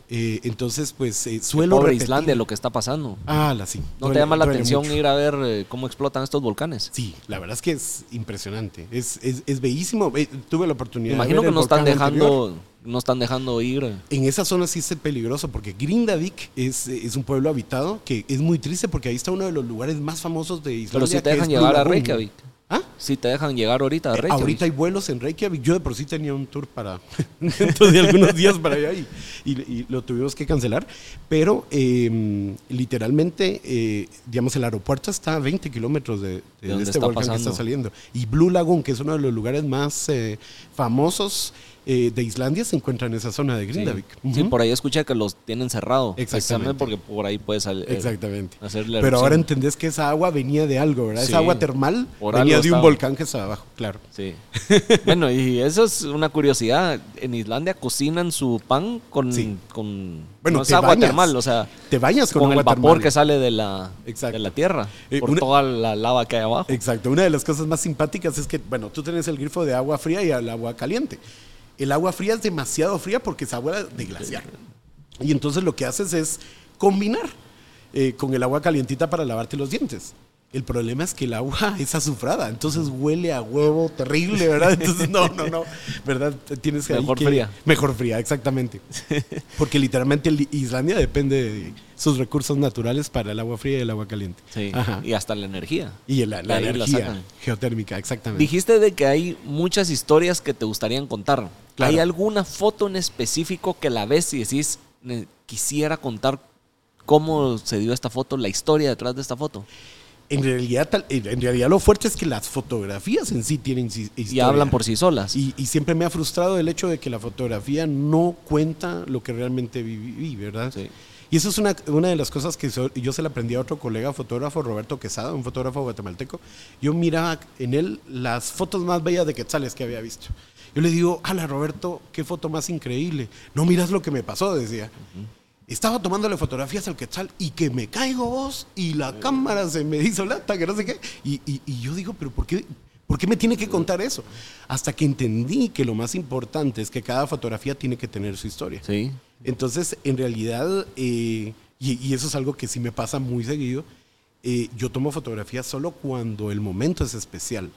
Eh, entonces, pues eh, suelo Pobre repetir. Islandia lo que está pasando Ah, la sí. ¿No Duele- te llama la atención mucho. ir a ver eh, cómo explotan estos volcanes? Sí, la verdad es que es impresionante. Es, es, es bellísimo. Eh, tuve la oportunidad Me imagino de ver que no están dejando anterior. no están dejando ir. En esa zona sí es peligroso porque Grindavik es, es un pueblo habitado que es muy triste porque ahí está uno de los lugares más famosos de Islandia. Pero si te dejan es llegar a. Reykjavik. ¿Ah? Si te dejan llegar ahorita a Eh, Reykjavik. ahorita hay vuelos en Reykjavik. Yo de por sí tenía un tour para dentro de algunos días para allá y, y- y lo tuvimos que cancelar. Pero eh, literalmente, eh, digamos, el aeropuerto está a 20 kilómetros de, de- de este volcán que pasando? está saliendo. Y Blue Lagoon, que es uno de los lugares más eh, famosos eh, de Islandia, se encuentra en esa zona de Sí. Grindavik. Sí, por ahí escuché que los tienen cerrado. Exactamente. Porque por ahí puedes salir. Exactamente. hacer la Pero ahora entendés que esa agua venía de algo, ¿verdad? Sí. Esa agua termal Por venía de un volcán que estaba abajo, claro. Sí. bueno, y eso es una curiosidad. En Islandia cocinan su pan con. Con Bueno, no es agua bañas. termal, o sea. Te bañas con, Con, el vapor termal. que sale de la, de la tierra. Eh, por una- toda la lava que hay abajo. Exacto. Una de las cosas más simpáticas es que, bueno, tú tienes el grifo de agua fría y el agua caliente. El agua fría es demasiado fría porque es agua de glaciar. Y entonces lo que haces es combinar eh, con el agua calientita para lavarte los dientes. El problema es que el agua es azufrada, entonces huele a huevo terrible, ¿verdad? Entonces, no, no, no, ¿verdad? Tienes Mejor que- fría. Mejor fría, exactamente. Porque literalmente Islandia depende de sus recursos naturales para el agua fría y el agua caliente. Sí. Ajá. Y hasta la energía. Y la, la energía geotérmica, exactamente. Dijiste de que hay muchas historias que te gustarían contar. Claro. ¿Hay alguna foto en específico que la ves y decís, "Ne- quisiera contar cómo se dio esta foto, la historia detrás de esta foto? En realidad, en realidad lo fuerte es que las fotografías en sí tienen si- Y historia. hablan por sí solas. Y, y siempre me ha frustrado el hecho de que la fotografía no cuenta lo que realmente viví, ¿verdad? Sí. Y eso es una, una de las cosas que so- yo se la aprendí a otro colega fotógrafo, Roberto Quesada, un fotógrafo guatemalteco. Yo miraba en él las fotos más bellas de quetzales que había visto. Yo le digo, ala Roberto, qué foto más increíble. No miras lo que me pasó, decía. Estaba tomándole fotografías al quetzal y que me caigo vos y la cámara se me hizo lata, que no sé qué. Y, y- y yo digo, pero ¿por qué, ¿por qué me tiene que contar eso? Hasta que entendí que lo más importante es que cada fotografía tiene que tener su historia. Sí. Entonces, en realidad, eh, y, y eso es algo que sí me pasa muy seguido, eh, yo tomo fotografías solo cuando el momento es especial.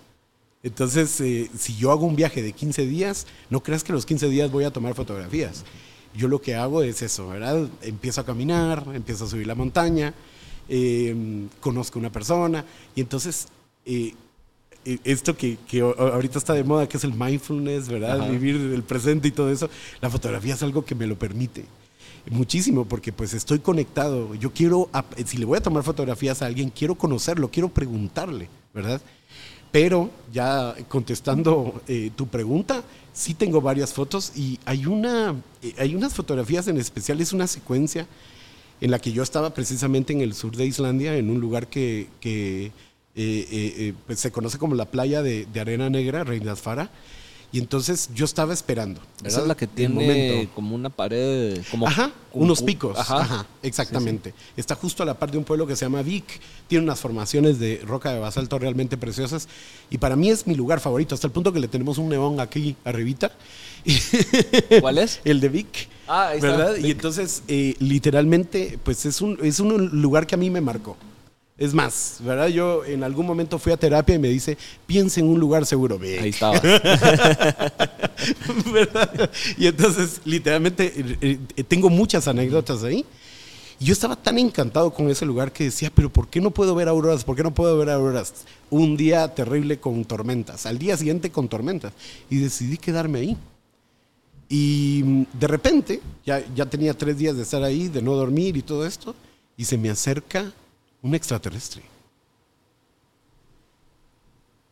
Entonces, eh, si yo hago un viaje de 15 días, no creas que los 15 días voy a tomar fotografías. Yo lo que hago es eso, ¿verdad? Empiezo a caminar, empiezo a subir la montaña, eh, conozco una persona y entonces eh, eh, esto que, que ahorita está de moda, que es el mindfulness, ¿verdad? Ajá. Vivir el presente y todo eso, la fotografía es algo que me lo permite. Muchísimo, porque pues estoy conectado. Yo quiero, si le voy a tomar fotografías a alguien, quiero conocerlo, quiero preguntarle, ¿verdad? Pero ya contestando eh, tu pregunta, sí tengo varias fotos y hay, una, eh, hay unas fotografías en especial, es una secuencia en la que yo estaba precisamente en el sur de Islandia, en un lugar que, eh, pues, se conoce como la playa de, arena negra, Reyndalsfara, y entonces yo estaba esperando. Esa es la que tiene como una pared. Como, Ajá, como- unos picos. Ajá. Ajá, exactamente. Está justo a la par de un pueblo que se llama Vic. Tiene unas formaciones de roca de basalto realmente preciosas. Y para mí es mi lugar favorito, hasta el punto que le tenemos un neón aquí arribita. ¿Cuál es? El de Vic. Ah, ahí está, ¿Verdad? Y entonces, eh, literalmente, pues es un, es un lugar que a mí me marcó. Es más, ¿verdad? Yo en algún momento fui a terapia y me dice, piensa en un lugar seguro. Vic. Ahí estaba. ¿verdad? Y entonces, literalmente, eh, tengo muchas anécdotas ahí. Y yo estaba tan encantado con ese lugar que decía, pero ¿por qué no puedo ver auroras? ¿Por qué no puedo ver auroras? Un día terrible con tormentas, al día siguiente con tormentas. Y decidí quedarme ahí. Y mm, de repente, ya, ya tenía tres días de estar ahí, de no dormir y todo esto, y se me acerca un extraterrestre.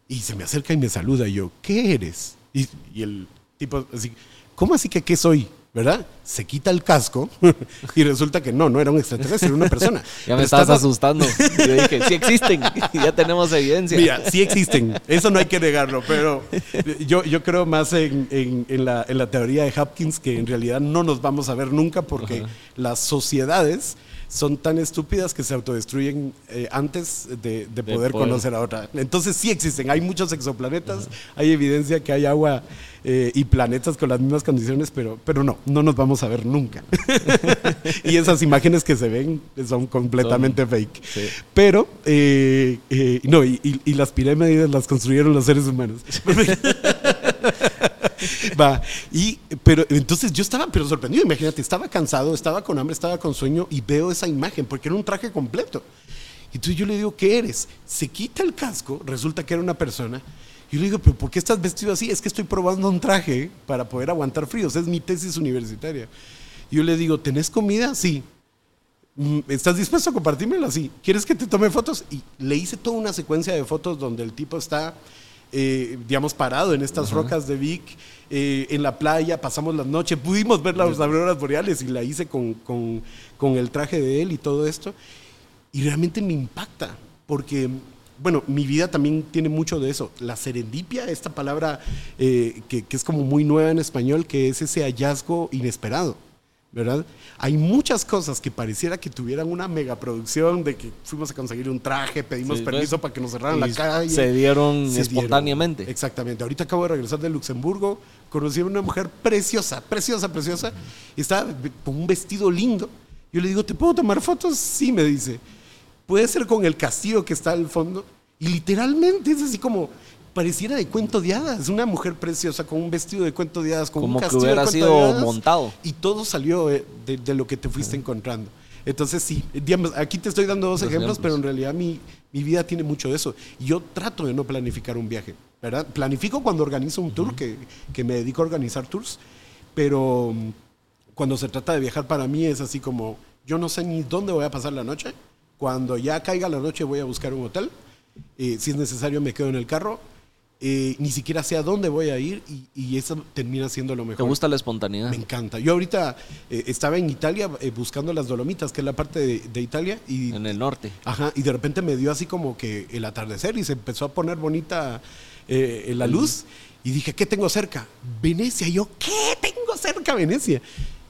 Y se me acerca y me saluda. Y yo, ¿qué eres? Y, y el tipo, así, ¿cómo así que qué soy? ¿Verdad? Se quita el casco y resulta que no, no era un extraterrestre, era una persona. Ya me estás estás- asustando. Yo dije, sí existen. ya tenemos evidencia. Mira, sí existen, eso no hay que negarlo, pero yo, yo creo más en, en- en la, en la teoría de Hopkins que en realidad no nos vamos a ver nunca porque las sociedades son tan estúpidas que se autodestruyen eh, antes de, de poder, conocer a otra. Entonces sí existen, hay muchos exoplanetas, hay evidencia que hay agua eh, y planetas con las mismas condiciones, pero, pero no, no nos vamos a ver nunca. y esas imágenes que se ven son completamente fake. sí. Pero, eh, eh, no, y, y- y las pirámides las construyeron los seres humanos. Va, y, pero entonces yo estaba pero sorprendido, imagínate, estaba cansado, estaba con hambre, estaba con sueño y veo esa imagen porque era un traje completo. Entonces yo le digo, ¿qué eres? Se quita el casco, resulta que era una persona. Yo le digo, ¿pero por qué estás vestido así? Es que estoy probando un traje para poder aguantar frío, es mi tesis universitaria. Yo le digo, ¿tenés comida? Sí. Mm, ¿Estás dispuesto a compartírmelo? Sí. ¿Quieres que te tome fotos? Y le hice toda una secuencia de fotos donde el tipo está, eh, digamos, parado en estas rocas de Vic, eh, en la playa, pasamos la noche, pudimos ver las auroras boreales y la hice con, con, con el traje de él y todo esto. Y realmente me impacta, porque, bueno, mi vida también tiene mucho de eso. La serendipia, esta palabra eh, que, que es como muy nueva en español, que es ese hallazgo inesperado. ¿Verdad? Hay muchas cosas que pareciera que tuvieran una megaproducción de que fuimos a conseguir un traje, pedimos Sí, permiso ¿ves? para que nos cerraran Y la calle. se dieron Se espontáneamente. Exactamente. Ahorita acabo de regresar de Luxemburgo, conocí a una mujer preciosa, preciosa, preciosa, y estaba con un vestido lindo. Yo le digo, ¿te puedo tomar fotos? Sí, me dice. Puede ser con el castillo que está al fondo. Y literalmente es así como, pareciera de cuento de hadas. Una mujer preciosa con un vestido de cuento de hadas, con Como un que castillo hubiera de cuento sido de hadas. montado. Y todo salió eh, de, de lo que te fuiste encontrando. Entonces, sí, digamos, aquí te estoy dando dos ejemplos, ejemplos. pero en realidad mi, mi vida tiene mucho de eso. Yo trato de no planificar un viaje, ¿verdad? Planifico cuando organizo un tour, que, que me dedico a organizar tours, pero mm, cuando se trata de viajar para mí es así como, yo no sé ni dónde voy a pasar la noche, cuando ya caiga la noche voy a buscar un hotel, eh, si es necesario me quedo en el carro, eh, ni siquiera sé a dónde voy a ir y, y eso termina siendo lo mejor. ¿Te gusta la espontaneidad? Me encanta. Yo ahorita eh, estaba en Italia eh, buscando las Dolomitas, que es la parte de, de Italia, y, En el norte. ajá, y de repente me dio así como que el atardecer y se empezó a poner bonita eh, la luz. Y dije, ¿qué tengo cerca? Venecia. Y yo, ¿qué tengo cerca Venecia?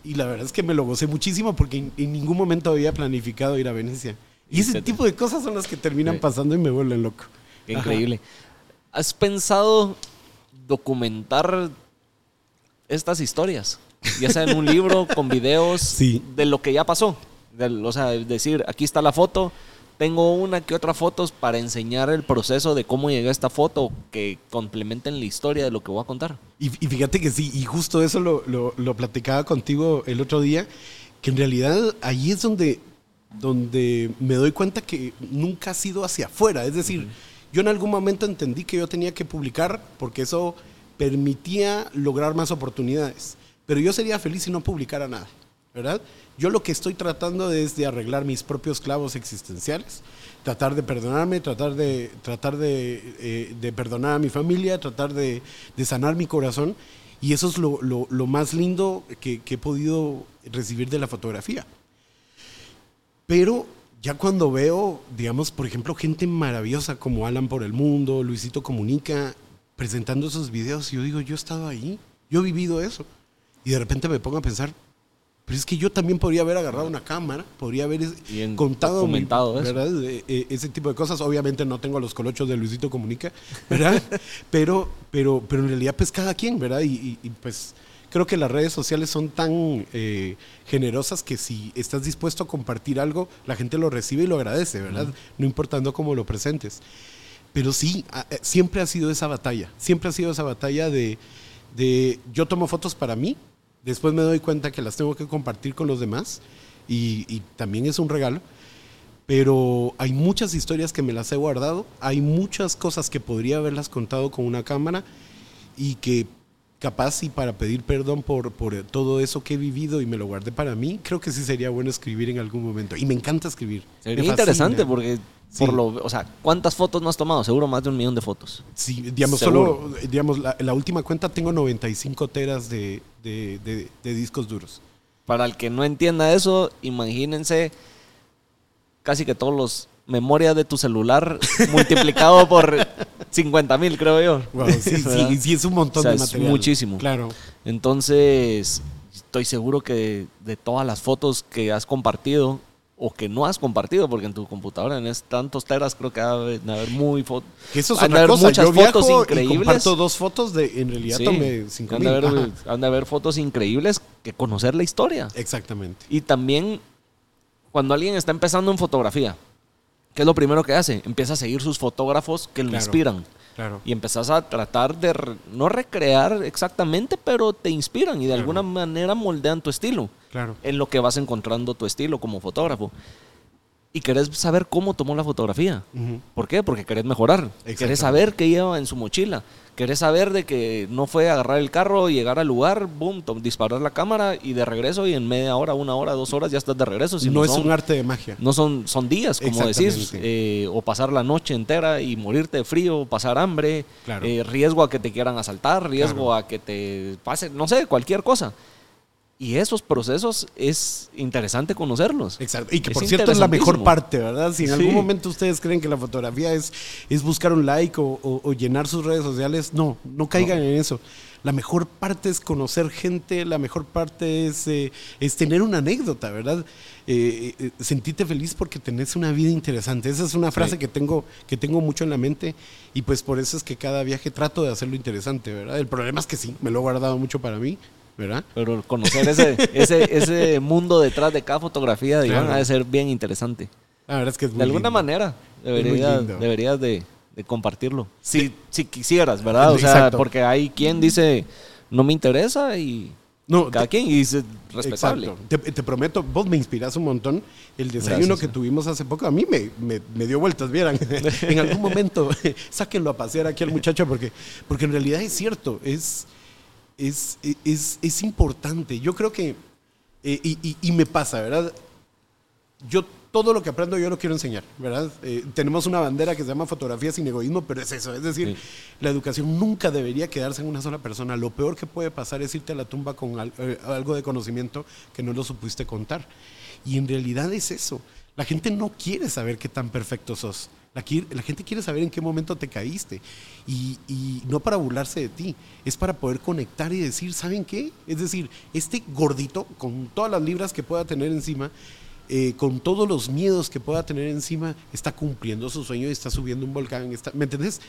Y la verdad es que me lo gocé muchísimo porque en, en ningún momento había planificado ir a Venecia. Y ese tipo de cosas son las que terminan pasando y me vuelven loco. Ajá. ¿Has pensado documentar estas historias? Ya sea en un libro, con videos, Sí. de lo que ya pasó. O sea, decir, aquí está la foto, tengo una que otra fotos para enseñar el proceso de cómo llegué a esta foto, que complementen la historia de lo que voy a contar. Y, y fíjate que sí, y justo eso lo, lo, lo platicaba contigo el otro día, que en realidad ahí es donde, donde me doy cuenta que nunca ha sido hacia afuera. Es decir, yo en algún momento entendí que yo tenía que publicar porque eso permitía lograr más oportunidades. Pero yo sería feliz si no publicara nada, ¿verdad? Yo lo que estoy tratando es de arreglar mis propios clavos existenciales, tratar de perdonarme, tratar de, tratar de, eh, de perdonar a mi familia, tratar de, de sanar mi corazón. Y eso es lo, lo- más lindo que he podido recibir de la fotografía. Pero ya cuando veo, digamos, por ejemplo, gente maravillosa como Alan por el Mundo, Luisito Comunica, presentando esos videos, yo digo, yo he estado ahí, yo he vivido eso. Y de repente me pongo a pensar, pero es que yo también podría haber agarrado una cámara, podría haber es- Y en- contado mi-. ¿verdad? Eh, eh, ese tipo de cosas. Obviamente no tengo los colochos de Luisito Comunica, ¿verdad? pero, pero, pero en realidad, pues cada quien, ¿verdad? Y, y- y, pues creo que las redes sociales son tan eh, generosas que si estás dispuesto a compartir algo, la gente lo recibe y lo agradece, ¿verdad? No importando cómo lo presentes. Pero sí, eh, siempre ha sido esa batalla, siempre ha sido esa batalla de, de yo tomo fotos para mí, después me doy cuenta que las tengo que compartir con los demás y, y también es un regalo, pero hay muchas historias que me las he guardado, hay muchas cosas que podría haberlas contado con una cámara y que capaz y para pedir perdón por, por todo eso que he vivido y me lo guardé para mí, creo que sí sería bueno escribir en algún momento. Y me encanta escribir. Sería interesante porque, Sí. por lo, o sea, ¿cuántas fotos no has tomado? Seguro más de un millón de fotos. Sí, digamos, Seguro. solo, digamos, la, la última cuenta tengo 95 teras de, de- de- de discos duros. Para el que no entienda eso, imagínense casi que todos los memorias de tu celular multiplicado por 50 mil, creo yo. Wow, sí, sí, sí, es un montón O sea, de es material. muchísimo. Claro. Entonces, estoy seguro que de, de todas las fotos que has compartido o que no has compartido, porque en tu computadora tenés tantos teras, creo que debe de haber muy fotos. Eso es haber cosa. muchas Yo fotos viajo y increíbles. comparto dos fotos de, en realidad Sí, tomé 5 han, de haber, han de haber fotos increíbles que conocer la historia. Exactamente. Y también, cuando alguien está empezando en fotografía, ¿qué es lo primero que hace? Empieza a seguir sus fotógrafos que lo Claro. inspiran. Claro. Y empezás a tratar de re- no recrear exactamente, pero te inspiran y de alguna manera moldean tu estilo. Claro. En lo que vas encontrando tu estilo como fotógrafo. Y querés saber cómo tomó la fotografía. ¿Por qué? Porque querés mejorar. Querés saber qué lleva en su mochila. Querés saber de que no fue agarrar el carro, llegar al lugar, boom, disparar la cámara y de regreso y en media hora, una hora, dos horas ya estás de regreso. no es son- un arte de magia. no son, son días, como decís, eh, o pasar la noche entera y morirte de frío, pasar hambre, Claro. eh, riesgo a que te quieran asaltar, riesgo Claro. a que te pase, no sé, cualquier cosa. Y esos procesos es interesante conocerlos. Exacto. Y que Es por cierto es la mejor parte, ¿verdad? Si en Sí. algún momento ustedes creen que la fotografía es, es buscar un like o, o- o llenar sus redes sociales, no, no caigan en eso. La mejor parte es conocer gente, la mejor parte es, eh, es tener una anécdota, ¿verdad? Eh, eh, sentirte feliz porque tenés una vida interesante. Esa es una frase Sí. que, tengo, que tengo mucho en la mente y pues por eso es que cada viaje trato de hacerlo interesante, ¿verdad? El problema es que sí, me lo he guardado mucho para mí, ¿verdad? Pero conocer ese, ese, ese mundo detrás de cada fotografía de Iván Claro. ha de ser bien interesante. La verdad es que es muy De alguna lindo. manera deberías, deberías de, de compartirlo. Si, si quisieras, ¿verdad? O sea, Exacto. porque hay quien dice, no me interesa y No, cada te- quien y dice, respetable. Te, te prometo, vos me inspirás un montón. El desayuno Gracias, que tuvimos hace poco, a mí me, me- me dio vueltas, vieran. en algún momento, sáquenlo a pasear aquí al muchacho, porque, porque en realidad es cierto, es, es, es, es importante. Yo creo que, eh, y, y- y me pasa, ¿verdad? Yo todo lo que aprendo yo lo quiero enseñar, ¿verdad? Eh, tenemos una bandera que se llama fotografía sin egoísmo, pero es eso, es decir, Sí. la educación nunca debería quedarse en una sola persona. Lo peor que puede pasar es irte a la tumba con eh, algo de conocimiento que no lo supiste contar. Y en realidad es eso. La gente no quiere saber qué tan perfecto sos. La, la gente quiere saber en qué momento te caíste. Y, y no para burlarse de ti, es para poder conectar y decir, ¿saben qué? Es decir, este gordito, con todas las libras que pueda tener encima, eh, con todos los miedos que pueda tener encima, está cumpliendo su sueño y está subiendo un volcán. Está, ¿Me entendés?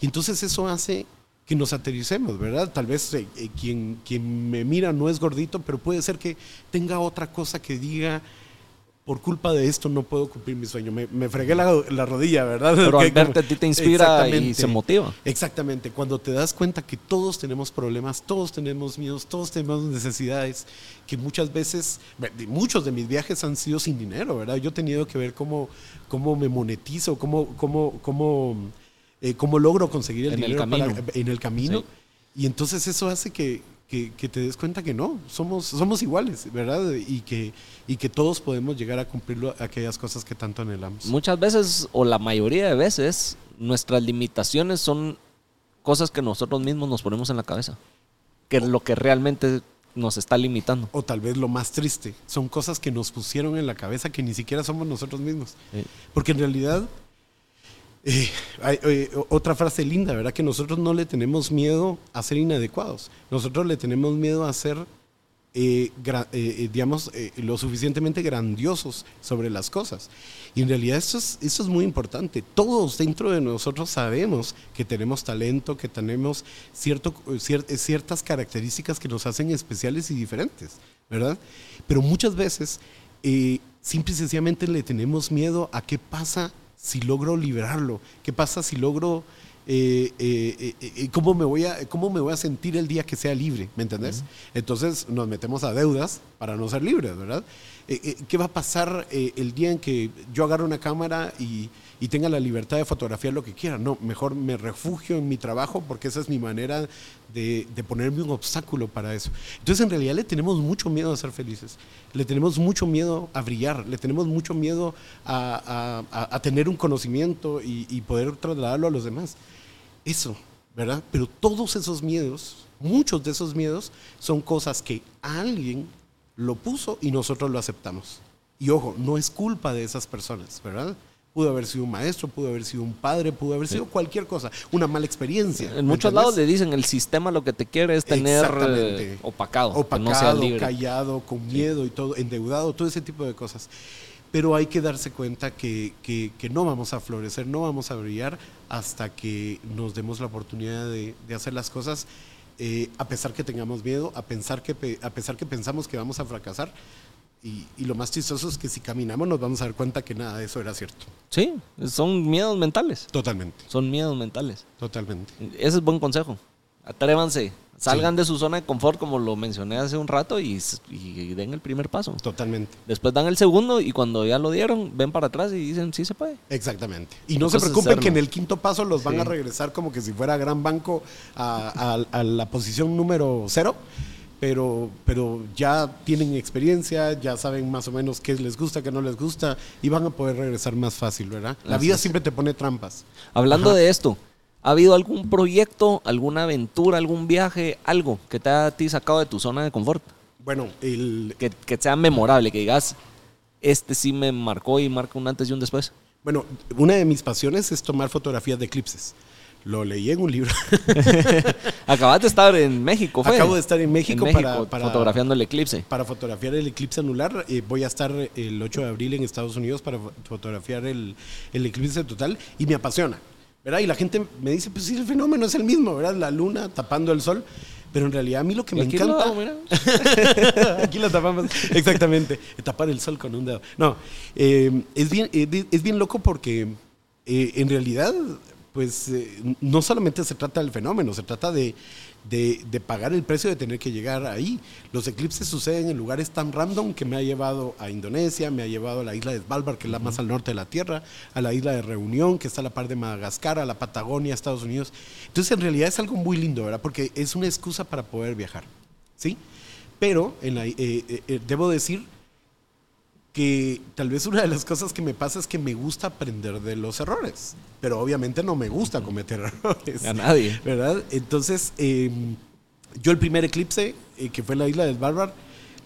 Y entonces eso hace que nos aterricemos, ¿verdad? Tal vez eh, eh, quien, quien me mira no es gordito, pero puede ser que tenga otra cosa que diga, por culpa de esto no puedo cumplir mi sueño. Me, me fregué la, la rodilla, ¿verdad? Pero al verte a ti te inspira y se motiva. Exactamente, cuando te das cuenta que todos tenemos problemas, todos tenemos miedos, todos tenemos necesidades, que muchas veces, muchos de mis viajes han sido sin dinero, ¿verdad? Yo he tenido que ver cómo, cómo me monetizo, cómo, cómo, cómo, eh, cómo logro conseguir el En el dinero para- camino. en el camino. Sí. Y entonces eso hace que, que- que te des cuenta que no, somos, somos iguales, ¿verdad? Y que, y que todos podemos llegar a cumplir aquellas cosas que tanto anhelamos. Muchas veces, o la mayoría de veces, nuestras limitaciones son cosas que nosotros mismos nos ponemos en la cabeza. Que es lo que realmente nos está limitando. O tal vez lo más triste, son cosas que nos pusieron en la cabeza que ni siquiera somos nosotros mismos. Sí. Porque en realidad, eh, hay, otra frase linda, ¿verdad? Que nosotros no le tenemos miedo a ser inadecuados. Nosotros le tenemos miedo a ser, eh, eh, eh, digamos, eh, lo suficientemente grandiosos sobre las cosas. Y en realidad esto es, esto es muy importante. Todos dentro de nosotros sabemos que tenemos talento, que tenemos cierto, cier- ciertas características que nos hacen especiales y diferentes, ¿verdad? Pero muchas veces, simple y sencillamente le tenemos miedo a qué pasa si logro liberarlo, qué pasa si logro, eh, eh, eh, eh, cómo, me voy a, cómo me voy a sentir el día que sea libre, ¿me entendés? Entonces nos metemos a deudas para no ser libres, ¿verdad? Eh, ¿Qué va a pasar el día en que yo agarre una cámara y, y tenga la libertad de fotografiar lo que quiera? No, mejor me refugio en mi trabajo porque esa es mi manera de, de ponerme un obstáculo para eso. Entonces en realidad le tenemos mucho miedo a ser felices, le tenemos mucho miedo a brillar, le tenemos mucho miedo a, a- tener un conocimiento y, y poder trasladarlo a los demás. Eso, ¿verdad? Pero todos esos miedos, muchos de esos miedos son cosas que alguien lo puso y nosotros lo aceptamos. Y ojo, no es culpa de esas personas, ¿verdad? Pudo haber sido un maestro, pudo haber sido un padre, pudo haber sido cualquier cosa, una mala experiencia. En ¿me muchos entendés? lados le dicen el sistema lo que te quiere es tener eh, opacado, opacado, no seas libre. callado, con miedo y todo, endeudado, todo ese tipo de cosas. Pero hay que darse cuenta que, que- que no vamos a florecer, no vamos a brillar hasta que nos demos la oportunidad de, de hacer las cosas eh, a pesar que tengamos miedo, a, pensar que, a pesar que pensamos que vamos a fracasar. Y, y lo más chistoso es que si caminamos nos vamos a dar cuenta que nada de eso era cierto. Sí, son miedos mentales. Totalmente, Son miedos mentales. totalmente. Ese es buen consejo. Atrévanse. Salgan de su zona de confort, como lo mencioné hace un rato, y, den el primer paso. Totalmente. Después dan el segundo y cuando ya lo dieron, ven para atrás y dicen, sí se puede. Exactamente. Y no se preocupen que en el quinto paso los van a regresar como que si fuera gran banco a, a- a la posición número cero. Pero, pero ya tienen experiencia, ya saben más o menos qué les gusta, qué no les gusta y van a poder regresar más fácil, ¿verdad? La Así vida es. siempre te pone trampas. Hablando Ajá. de esto, ¿ha habido algún proyecto, alguna aventura, algún viaje, algo que te haya a ti sacado de tu zona de confort? Bueno, el, Que, que sea memorable, que digas, este sí me marcó y marca un antes y un después. bueno, una de mis pasiones es tomar fotografías de eclipses. Lo leí en un libro. Acabas de estar en México, ¿fue? Acabo de estar en México para- para- fotografiando el eclipse. para fotografiar el eclipse anular. eh, voy a estar el 8 de abril en Estados Unidos para fo- fotografiar el, el eclipse total y me apasiona. ¿verdad? Y la gente me dice, pues sí, el fenómeno es el mismo, ¿verdad? La luna tapando el sol. Pero en realidad a mí lo que me aquí encanta... lo-. Aquí lo tapamos. Exactamente. Tapar el sol con un dedo. No, eh, es, bien, eh, es bien loco porque eh, en realidad, pues eh, no solamente se trata del fenómeno, se trata de, de- de pagar el precio de tener que llegar ahí. Los eclipses suceden en lugares tan random que me ha llevado a Indonesia, me ha llevado a la isla de Svalbard, que es la más al norte de la Tierra, a la isla de Reunión, que está a la par de Madagascar, a la Patagonia, Estados Unidos. Entonces, en realidad es algo muy lindo, ¿verdad? Porque es una excusa para poder viajar. ¿Sí? Pero en la- eh, eh, eh, debo decir que tal vez una de las cosas que me pasa es que me gusta aprender de los errores, pero obviamente no me gusta cometer errores. A nadie. ¿Verdad? Entonces, eh, yo el primer eclipse, eh, que fue en la isla del Bárbaro,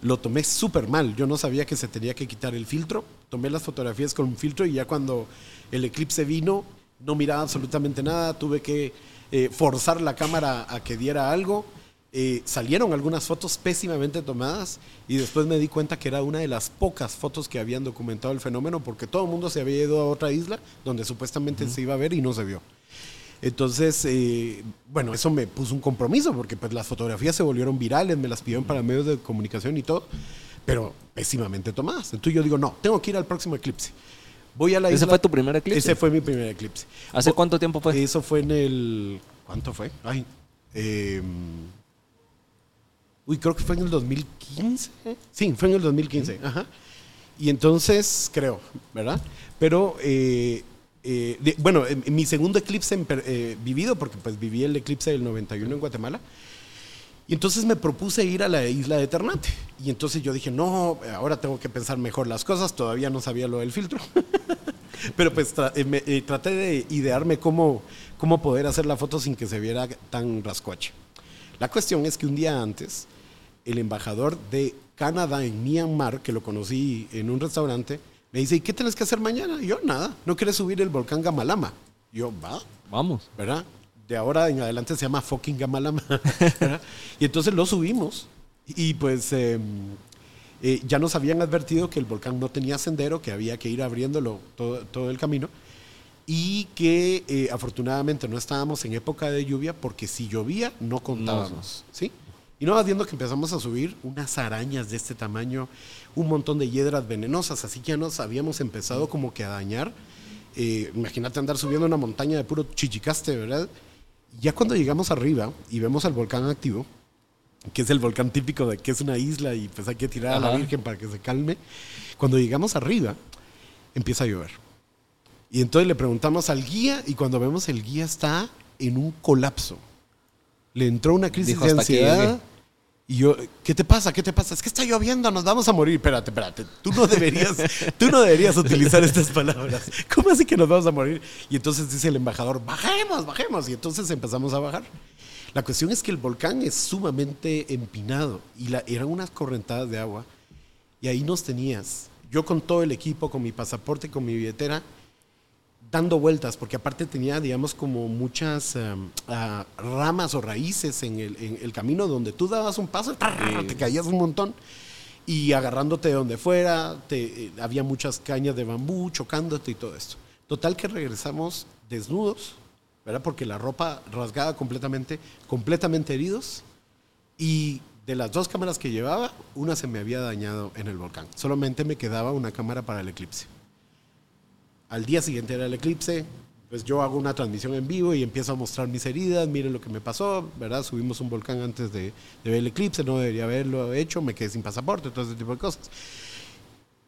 lo tomé súper mal. Yo no sabía que se tenía que quitar el filtro. Tomé las fotografías con un filtro y ya cuando el eclipse vino, no miraba absolutamente nada. Tuve que eh, forzar la cámara a que diera algo. Eh, salieron algunas fotos pésimamente tomadas y después me di cuenta que era una de las pocas fotos que habían documentado el fenómeno porque todo el mundo se había ido a otra isla donde supuestamente se iba a ver y no se vio. Entonces, eh, bueno, eso me puso un compromiso porque pues las fotografías se volvieron virales, me las pidieron para medios de comunicación y todo, pero pésimamente tomadas. Entonces yo digo, no, tengo que ir al próximo eclipse. Voy a la ¿Ese isla- fue tu primer eclipse? Ese fue mi primer eclipse. ¿Hace Vo- cuánto tiempo fue? Eso fue en el... ¿Cuánto fue? Ay, eh, uy, creo que fue en el 2015. Sí, fue en el 2015. Ajá. Y entonces, creo, ¿verdad? Pero, eh, eh, de- bueno, en- en mi segundo eclipse en eh, vivido, porque pues viví el eclipse del 91 en Guatemala, y entonces me propuse ir a la isla de Ternate. Y entonces yo dije, no, ahora tengo que pensar mejor las cosas, todavía no sabía lo del filtro. Pero pues tra- eh, me- eh, traté de idearme cómo, cómo poder hacer la foto sin que se viera tan rascuache. La cuestión es que un día antes, el embajador de Canadá en Myanmar, que lo conocí en un restaurante, me dice, ¿y qué tienes que hacer mañana? Y yo, nada, ¿no quieres subir el volcán Gamalama? Y yo, va, Vamos. ¿verdad? De ahora en adelante se llama fucking Gamalama. y entonces lo subimos y pues eh, eh, ya nos habían advertido que el volcán no tenía sendero, que había que ir abriéndolo todo, todo el camino y que eh, afortunadamente no estábamos en época de lluvia porque si llovía no contábamos, ¿sí? Y no vas viendo que empezamos a subir unas arañas de este tamaño, un montón de hiedras venenosas, así que ya nos habíamos empezado como que a dañar. Eh, imagínate andar subiendo una montaña de puro chichicaste, ¿verdad? Ya cuando llegamos arriba y vemos al volcán activo, que es el volcán típico de que es una isla y pues hay que tirar a la. Virgen para que se calme, cuando llegamos arriba empieza a llover. Y entonces le preguntamos al guía y cuando vemos el guía está en un colapso. Le entró una crisis Dijo, de ansiedad. Y yo, ¿qué te pasa? ¿Qué te pasa? Es que está lloviendo, nos vamos a morir. Espérate, espérate. Tú no deberías, tú no deberías utilizar estas palabras. ¿Cómo así que nos vamos a morir? Y entonces dice el embajador, bajemos, bajemos. Y entonces empezamos a bajar. La cuestión es que el volcán es sumamente empinado y la, eran unas correntadas de agua. Y ahí nos tenías, yo con todo el equipo, con mi pasaporte, con mi billetera, dando vueltas, porque aparte tenía, digamos, como muchas em, ah, ramas o raíces en el, en el camino donde tú dabas un paso, te caías un montón. Y agarrándote de donde fuera, te, eh, había muchas cañas de bambú chocándote y todo esto. Total que regresamos desnudos, ¿verdad? Porque la ropa rasgada completamente, completamente heridos. Y de las dos cámaras que llevaba, una se me había dañado en el volcán. Solamente me quedaba una cámara para el eclipse. Al día siguiente era el eclipse, pues yo hago una transmisión en vivo y empiezo a mostrar mis heridas, miren lo que me pasó, ¿verdad? Subimos un volcán antes de, ver el eclipse, no debería haberlo hecho, me quedé sin pasaporte, todo ese tipo de cosas.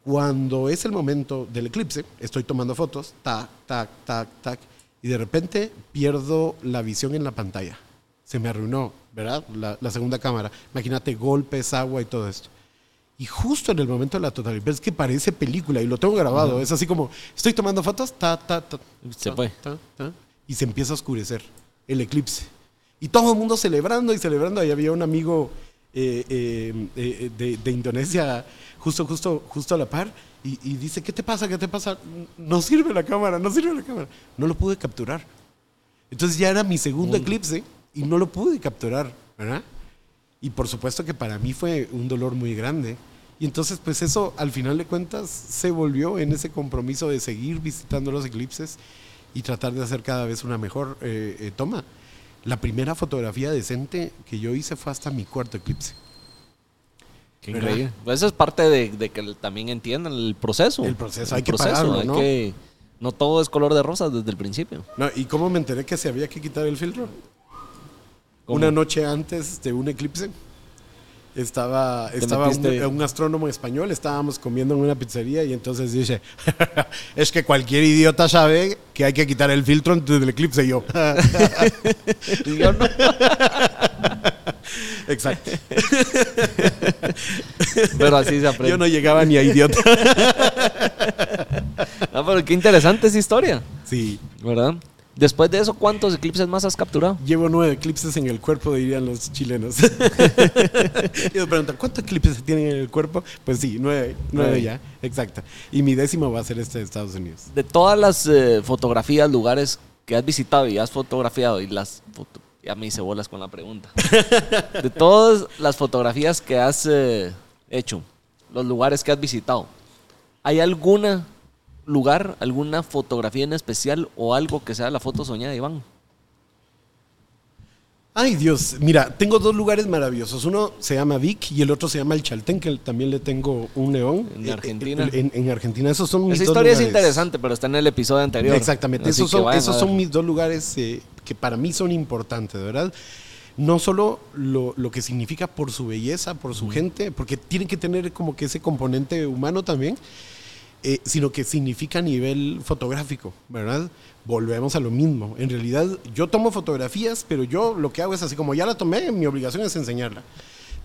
Cuando es el momento del eclipse, estoy tomando fotos, tac, tac, tac, tac, y de repente pierdo la visión en la pantalla. Se me arruinó, ¿verdad? La, la segunda cámara. Imagínate golpes, agua y todo esto. Y justo en el momento de la totalidad, es que parece película y lo tengo grabado. Es así como, estoy tomando fotos, ta, ta, ta. Se ta, fue. ta, ta, y se empieza a oscurecer el eclipse. Y todo el mundo celebrando y celebrando. Ahí había un amigo eh, eh, eh, de, de Indonesia justo, justo, justo a la par. Y, y dice, ¿qué te pasa? ¿Qué te pasa? No sirve la cámara, no sirve la cámara. No lo pude capturar. Entonces ya era mi segundo eclipse y no lo pude capturar, ¿verdad? Y por supuesto que para mí fue un dolor muy grande. Y entonces, pues eso, al final de cuentas, se volvió en ese compromiso de seguir visitando los eclipses y tratar de hacer cada vez una mejor eh, eh, toma. La primera fotografía decente que yo hice fue hasta mi cuarto eclipse. Qué increíble. Pues eso es parte de, de que también entiendan el proceso. El proceso, hay que pagarlo, hay ¿no? que- no todo es color de rosas desde el principio. No, ¿Y cómo me enteré que se había que quitar el filtro? ¿Cómo? Una noche antes de un eclipse, estaba, estaba un, astrónomo español, estábamos comiendo en una pizzería y entonces dice, es que cualquier idiota sabe que hay que quitar el filtro antes del eclipse. Y yo, Y yo no. exacto. Pero así se aprende. Yo no llegaba ni a idiota. Ah, pero qué interesante esa historia, Sí, ¿verdad? Después de eso, ¿cuántos eclipses más has capturado? llevo nueve eclipses en el cuerpo, dirían los chilenos. y me preguntan, ¿cuántos eclipses tienen en el cuerpo? Pues sí, nueve, nueve ya, exacto. Y mi décimo va a ser este de Estados Unidos. De todas las eh, fotografías, lugares que has visitado y has fotografiado y las foto- ya me hice bolas con la pregunta. De todas las fotografías que has eh, hecho, los lugares que has visitado, ¿hay alguna lugar, alguna fotografía en especial o algo que sea la foto soñada, Iván? Ay Dios, mira, tengo dos lugares maravillosos. Uno se llama Vic y el otro se llama El Chaltén, que también le tengo un león. En Eh, Argentina. eh, En, en Argentina, esos son mis Esa dos historia es lugares. interesante, pero está en el episodio anterior. Exactamente, Así esos son, vayan esos son mis dos lugares eh, que para mí son importantes, ¿verdad? No solo lo, lo que significa por su belleza, por su gente, porque tienen que tener como que ese componente humano también, eh, sino que significa a nivel fotográfico, ¿verdad? Volvemos a lo mismo. En realidad, yo tomo fotografías, pero yo lo que hago es así, como ya la tomé, mi obligación es enseñarla.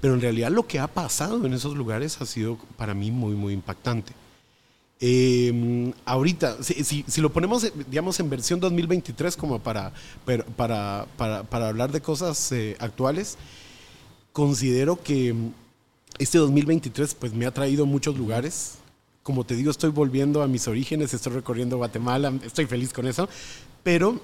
Pero en realidad lo que ha pasado en esos lugares ha sido para mí muy, muy impactante. Eh, ahorita, si, si- si lo ponemos, eh, digamos, en versión 2023 como para, para, para, para hablar de cosas eh, actuales, considero que este 2023 pues me ha traído muchos lugares. Como te digo, estoy volviendo a mis orígenes, estoy recorriendo Guatemala, estoy feliz con eso, pero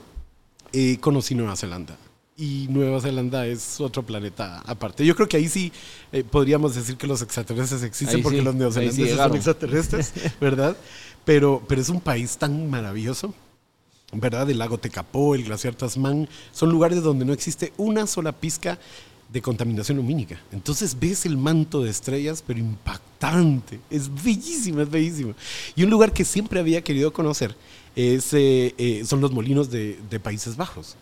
eh, conocí Nueva Zelanda. Y Nueva Zelanda es otro planeta aparte. Yo creo que ahí sí eh, podríamos decir que los extraterrestres existen Ahí porque sí, los sí neozelandeses son extraterrestres, ¿verdad? Pero, pero es un país tan maravilloso, ¿verdad? El lago Tecapó, el glaciar Tasman, son lugares donde no existe una sola pizca de contaminación lumínica. Entonces ves el manto de estrellas, pero impactante. Es bellísimo, es bellísimo. Y un lugar que siempre había querido conocer es, eh, eh, son los molinos de, de Países Bajos.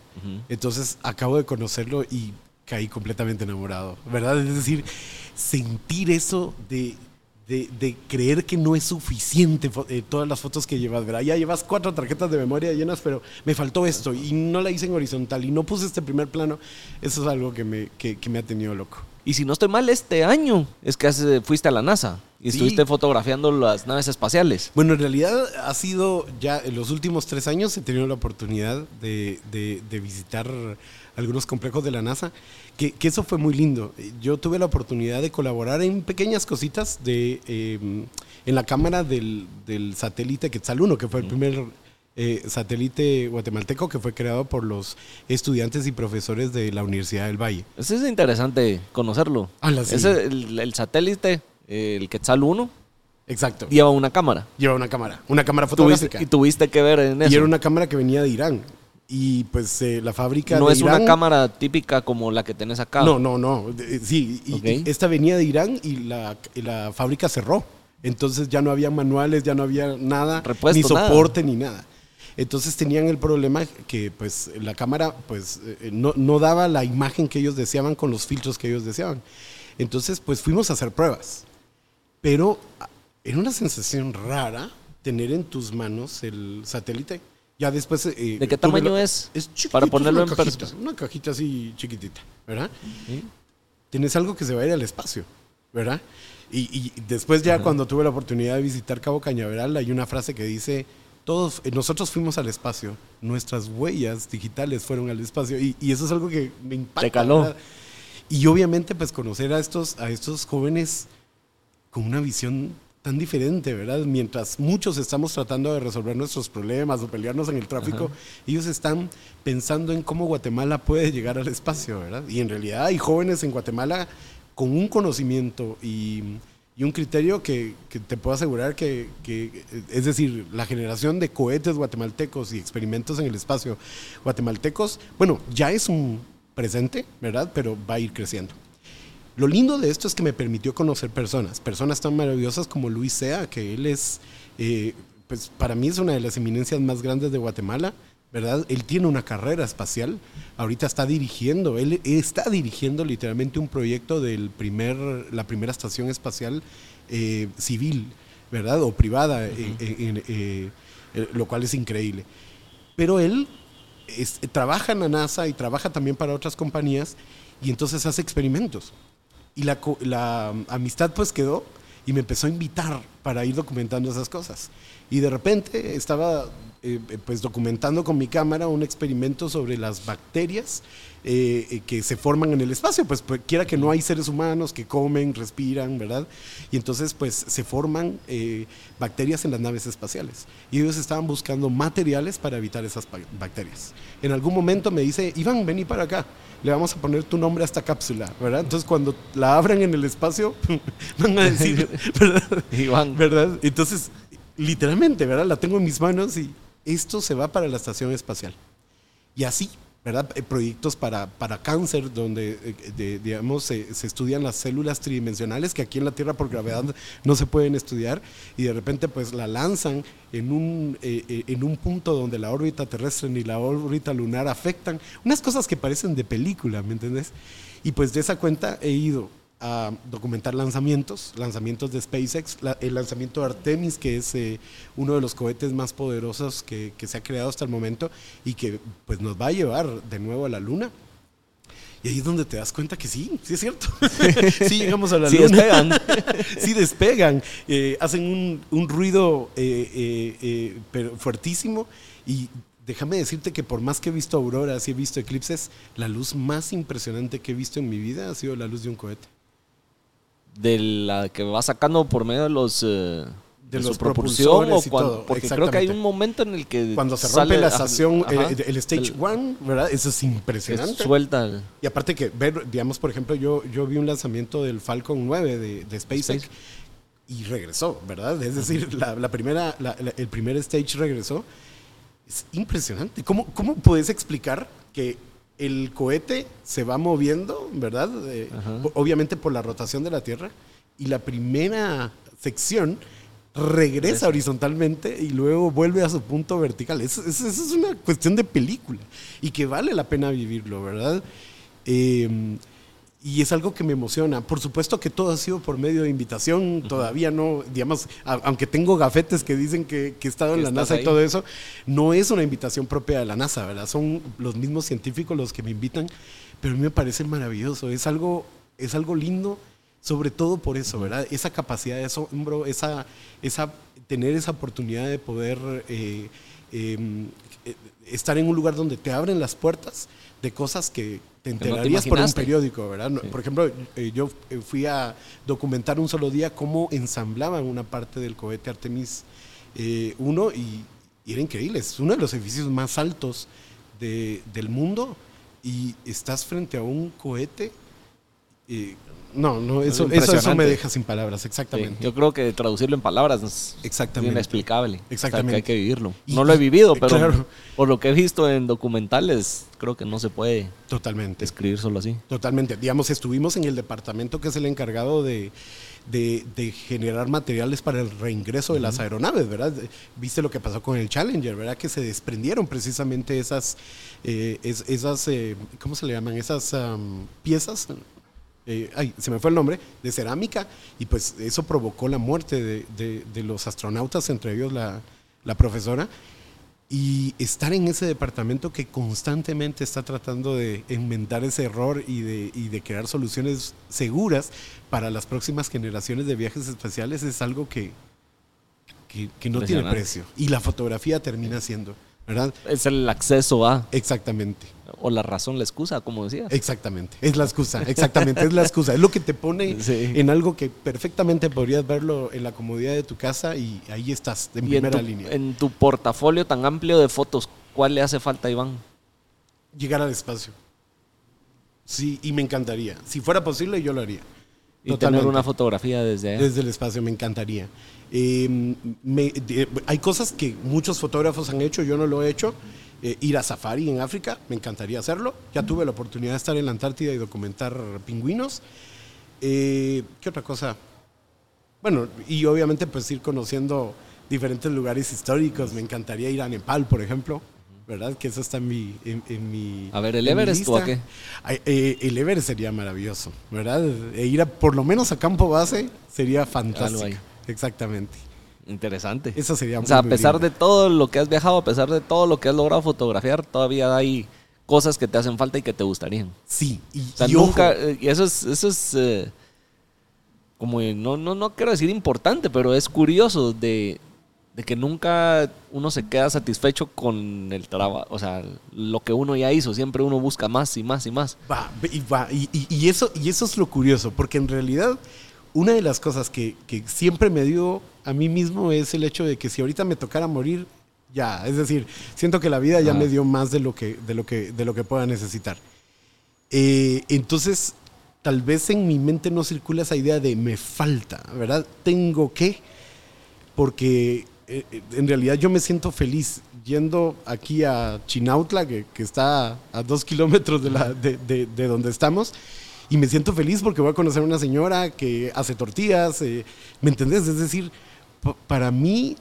Entonces acabo de conocerlo y caí completamente enamorado, ¿verdad? Es decir, sentir eso de, de, de creer que no es suficiente eh, todas las fotos que llevas, ¿verdad? Ya llevas cuatro tarjetas de memoria llenas, pero me faltó esto y no la hice en horizontal y no puse este primer plano. Eso es algo que me, que, que me ha tenido loco. Y si no estoy mal, este año es que has, eh, fuiste a la NASA y Sí. estuviste fotografiando las naves espaciales. Bueno, en realidad ha sido ya en los últimos tres años he tenido la oportunidad de, de- de visitar algunos complejos de la NASA, que, que eso fue muy lindo. Yo tuve la oportunidad de colaborar en pequeñas cositas de, eh, en la cámara del, del satélite Quetzal 1, que fue el primer eh, satélite guatemalteco que fue creado por los estudiantes y profesores de la Universidad del Valle. Eso es interesante conocerlo. Ala, sí. Ese, el, el satélite, el Quetzal 1, Exacto. lleva una cámara. Lleva una cámara, una cámara Tuviste, fotográfica. y tuviste que ver en eso. Y era una cámara que venía de Irán. Y pues eh, la fábrica No de es Irán- una cámara típica como la que tenés acá. No, no, no. de- Sí, y- esta venía de Irán y la, y la fábrica cerró. Entonces ya no había manuales, ya no había nada, Repuesto, ni nada. soporte ni nada. Entonces tenían el problema que pues la cámara pues eh, no, no daba la imagen que ellos deseaban con los filtros que ellos deseaban. Entonces pues fuimos a hacer pruebas. Pero ah, era una sensación rara tener en tus manos el satélite. Ya después... eh, ¿De qué tamaño la- es? Es chiquitito, Para ponerlo una en cajita. Una cajita así chiquitita, ¿verdad? Tienes algo que se va a ir al espacio, ¿verdad? Y, y después ya cuando tuve la oportunidad de visitar Cabo Cañaveral, hay una frase que dice, todos, eh, nosotros fuimos al espacio, nuestras huellas digitales fueron al espacio. Y, y eso es algo que me impacta. Te caló. ¿verdad? Y obviamente pues conocer a estos, a estos jóvenes con una visión tan diferente, ¿verdad? Mientras muchos estamos tratando de resolver nuestros problemas o pelearnos en el tráfico, ellos están pensando en cómo Guatemala puede llegar al espacio, ¿verdad? Y en realidad hay jóvenes en Guatemala con un conocimiento y, y un criterio que, que te puedo asegurar que, que, es decir, la generación de cohetes guatemaltecos y experimentos en el espacio guatemaltecos, bueno, ya es un presente, ¿verdad? Pero va a ir creciendo. Lo lindo de esto es que me permitió conocer personas, personas tan maravillosas como Luis Sea, que él es, eh, pues para mí es una de las eminencias más grandes de Guatemala, ¿verdad? Él tiene una carrera espacial, ahorita está dirigiendo, él está dirigiendo literalmente un proyecto del primer, la primera estación espacial eh, civil, ¿verdad? O privada, eh, lo cual es increíble. Pero él es- trabaja en la NASA y trabaja también para otras compañías y entonces hace experimentos. Y la, um, amistad pues quedó y me empezó a invitar para ir documentando esas cosas. Y de repente estaba eh, eh, pues documentando con mi cámara un experimento sobre las bacterias eh, que se forman en el espacio, pues, pues, quiera que no hay seres humanos que comen, respiran, ¿verdad? Y entonces pues se forman eh, bacterias en las naves espaciales. Y ellos estaban buscando materiales para evitar esas ba- bacterias. En algún momento me dice, Iván, vení para acá, le vamos a poner tu nombre a esta cápsula, ¿verdad? Entonces cuando la abran en el espacio, van a decir, ¿verdad? Iván. ¿Verdad? Entonces, literalmente, ¿verdad? La tengo en mis manos y esto se va para la estación espacial. Y así, ¿verdad? Eh, Proyectos para, para cáncer, donde, eh, digamos, se, se estudian las células tridimensionales que aquí en la Tierra por gravedad no se pueden estudiar y de repente pues la lanzan en un, eh, eh, en un punto donde la órbita terrestre ni la órbita lunar afectan. Unas cosas que parecen de película, ¿me entendés? Y pues de esa cuenta he ido a documentar lanzamientos, lanzamientos de SpaceX, la- el lanzamiento de Artemis, que es eh, uno de los cohetes más poderosos que, que se ha creado hasta el momento y que pues nos va a llevar de nuevo a la Luna. Y ahí es donde te das cuenta que sí, sí es cierto. sí llegamos a la Sí Luna. despegan. sí despegan. Eh, hacen un, un ruido eh, pero fuertísimo y déjame decirte que por más que he visto auroras y he visto eclipses, la luz más impresionante que he visto en mi vida ha sido la luz de un cohete. De la que va sacando por medio de los... eh, de, los su propulsión o cuando, todo, porque creo que hay un momento en el que Cuando se sale- rompe la ajá, estación, ajá, el, el stage el- one, ¿verdad? Eso es impresionante. suelta el- Y aparte que ver, digamos, por ejemplo, yo, yo vi un lanzamiento del Falcon 9 de, de SpaceX y regresó, ¿verdad? Es decir, la, la primera, la- la- el primer stage regresó. Es impresionante. ¿Cómo, ¿Cómo puedes explicar que el cohete se va moviendo, ¿verdad? Eh, obviamente por la rotación de la Tierra y la primera sección regresa horizontalmente y luego vuelve a su punto vertical. Eso es una cuestión de película y que vale la pena vivirlo, ¿verdad? Eh, y es algo que me emociona. Por supuesto que todo ha sido por medio de invitación. Todavía no, digamos, a- aunque tengo gafetes que dicen que, que he estado en la NASA ahí. y todo eso, no es una invitación propia de la NASA, ¿verdad? Son los mismos científicos los que me invitan, pero a mí me parece maravilloso. Es algo, es algo lindo, sobre todo por eso, ¿verdad? Esa capacidad de asombro, esa, esa, tener esa oportunidad de poder eh, eh, eh, estar en un lugar donde te abren las puertas de cosas que te no te enterarías por un periódico, ¿verdad? Por ejemplo, eh, yo eh, fui a documentar un solo día cómo ensamblaban una parte del cohete Artemis eh, 1 y, y era increíble. Es uno de los edificios más altos de- del mundo y estás frente a un cohete no, no, eso, eso, eso me deja sin palabras, Sí, exactamente. yo creo que traducirlo en palabras es Exactamente. inexplicable. O sea, Exactamente. que hay que vivirlo. Y- no lo he vivido, pero claro. por lo que he visto en documentales, creo que no se puede Totalmente. describir solo así. Totalmente. Digamos, estuvimos en el departamento que es el encargado de, de- de generar materiales para el reingreso de las aeronaves, ¿verdad? Viste lo que pasó con el Challenger, ¿verdad? Que se desprendieron precisamente esas, eh, es- esas eh, ¿cómo se le llaman? Esas am, piezas. Eh, ay, se me fue el nombre, de cerámica, y pues eso provocó la muerte de, de- de los astronautas, entre ellos la, la profesora, y estar en ese departamento que constantemente está tratando de enmendar ese error y de, y de crear soluciones seguras para las próximas generaciones de viajes espaciales es algo que, que, que no tiene precio. Y la fotografía termina siendo, ¿verdad? Es el acceso a, Exactamente. o la razón, la excusa, como decías. Exactamente, es la excusa, exactamente, es la excusa. Es lo que te pone Sí. en algo que perfectamente podrías verlo en la comodidad de tu casa y ahí estás, en y en primera tu, línea. en tu portafolio tan amplio de fotos, ¿cuál le hace falta Iván? Llegar al espacio. Sí, y me encantaría. Si fuera posible, yo lo haría. Y Totalmente. tener una fotografía desde allá. Desde el espacio, me encantaría. Eh, me- de- hay cosas que muchos fotógrafos han hecho, yo no lo he hecho. Eh, ir a safari en África, me encantaría hacerlo. Ya tuve la oportunidad de estar en la Antártida y documentar pingüinos. Eh, ¿Qué otra cosa? Bueno, y obviamente pues ir conociendo diferentes lugares históricos. Me encantaría ir a Nepal, por ejemplo, ¿verdad? Que eso está en mi... En, en mi A ver, ¿el Everest o a qué? Eh, el Everest sería maravilloso, ¿verdad? E ir a, por lo menos a campo base sería fantástico. Exactamente. Interesante. Eso sería O muy, sea, a pesar de todo lo que has viajado, a pesar de todo lo que has logrado fotografiar, todavía hay cosas que te hacen falta y que te gustarían. Sí, y, O sea, y nunca, ojo, eh, y eso es, eso es eh, como, no, no, no quiero decir importante, pero es curioso de, de que nunca uno se queda satisfecho con el trabajo, o sea, lo que uno ya hizo, siempre uno busca más y más y más. va, y va, y, y- y eso, y eso es lo curioso, porque en realidad una de las cosas que, que siempre me dio a mí mismo es el hecho de que si ahorita me tocara morir, ya, es decir, siento que la vida ya Ah. me dio más de lo que, de lo que, de lo que pueda necesitar. Eh, entonces, tal vez en mi mente no circula esa idea de me falta, ¿verdad? Tengo que, porque eh, en realidad yo me siento feliz yendo aquí a Chinautla, que, que está a dos kilómetros de, la, de, de- de donde estamos, y me siento feliz porque voy a conocer a una señora que hace tortillas, eh, ¿me entendés? Es decir, pa- para mí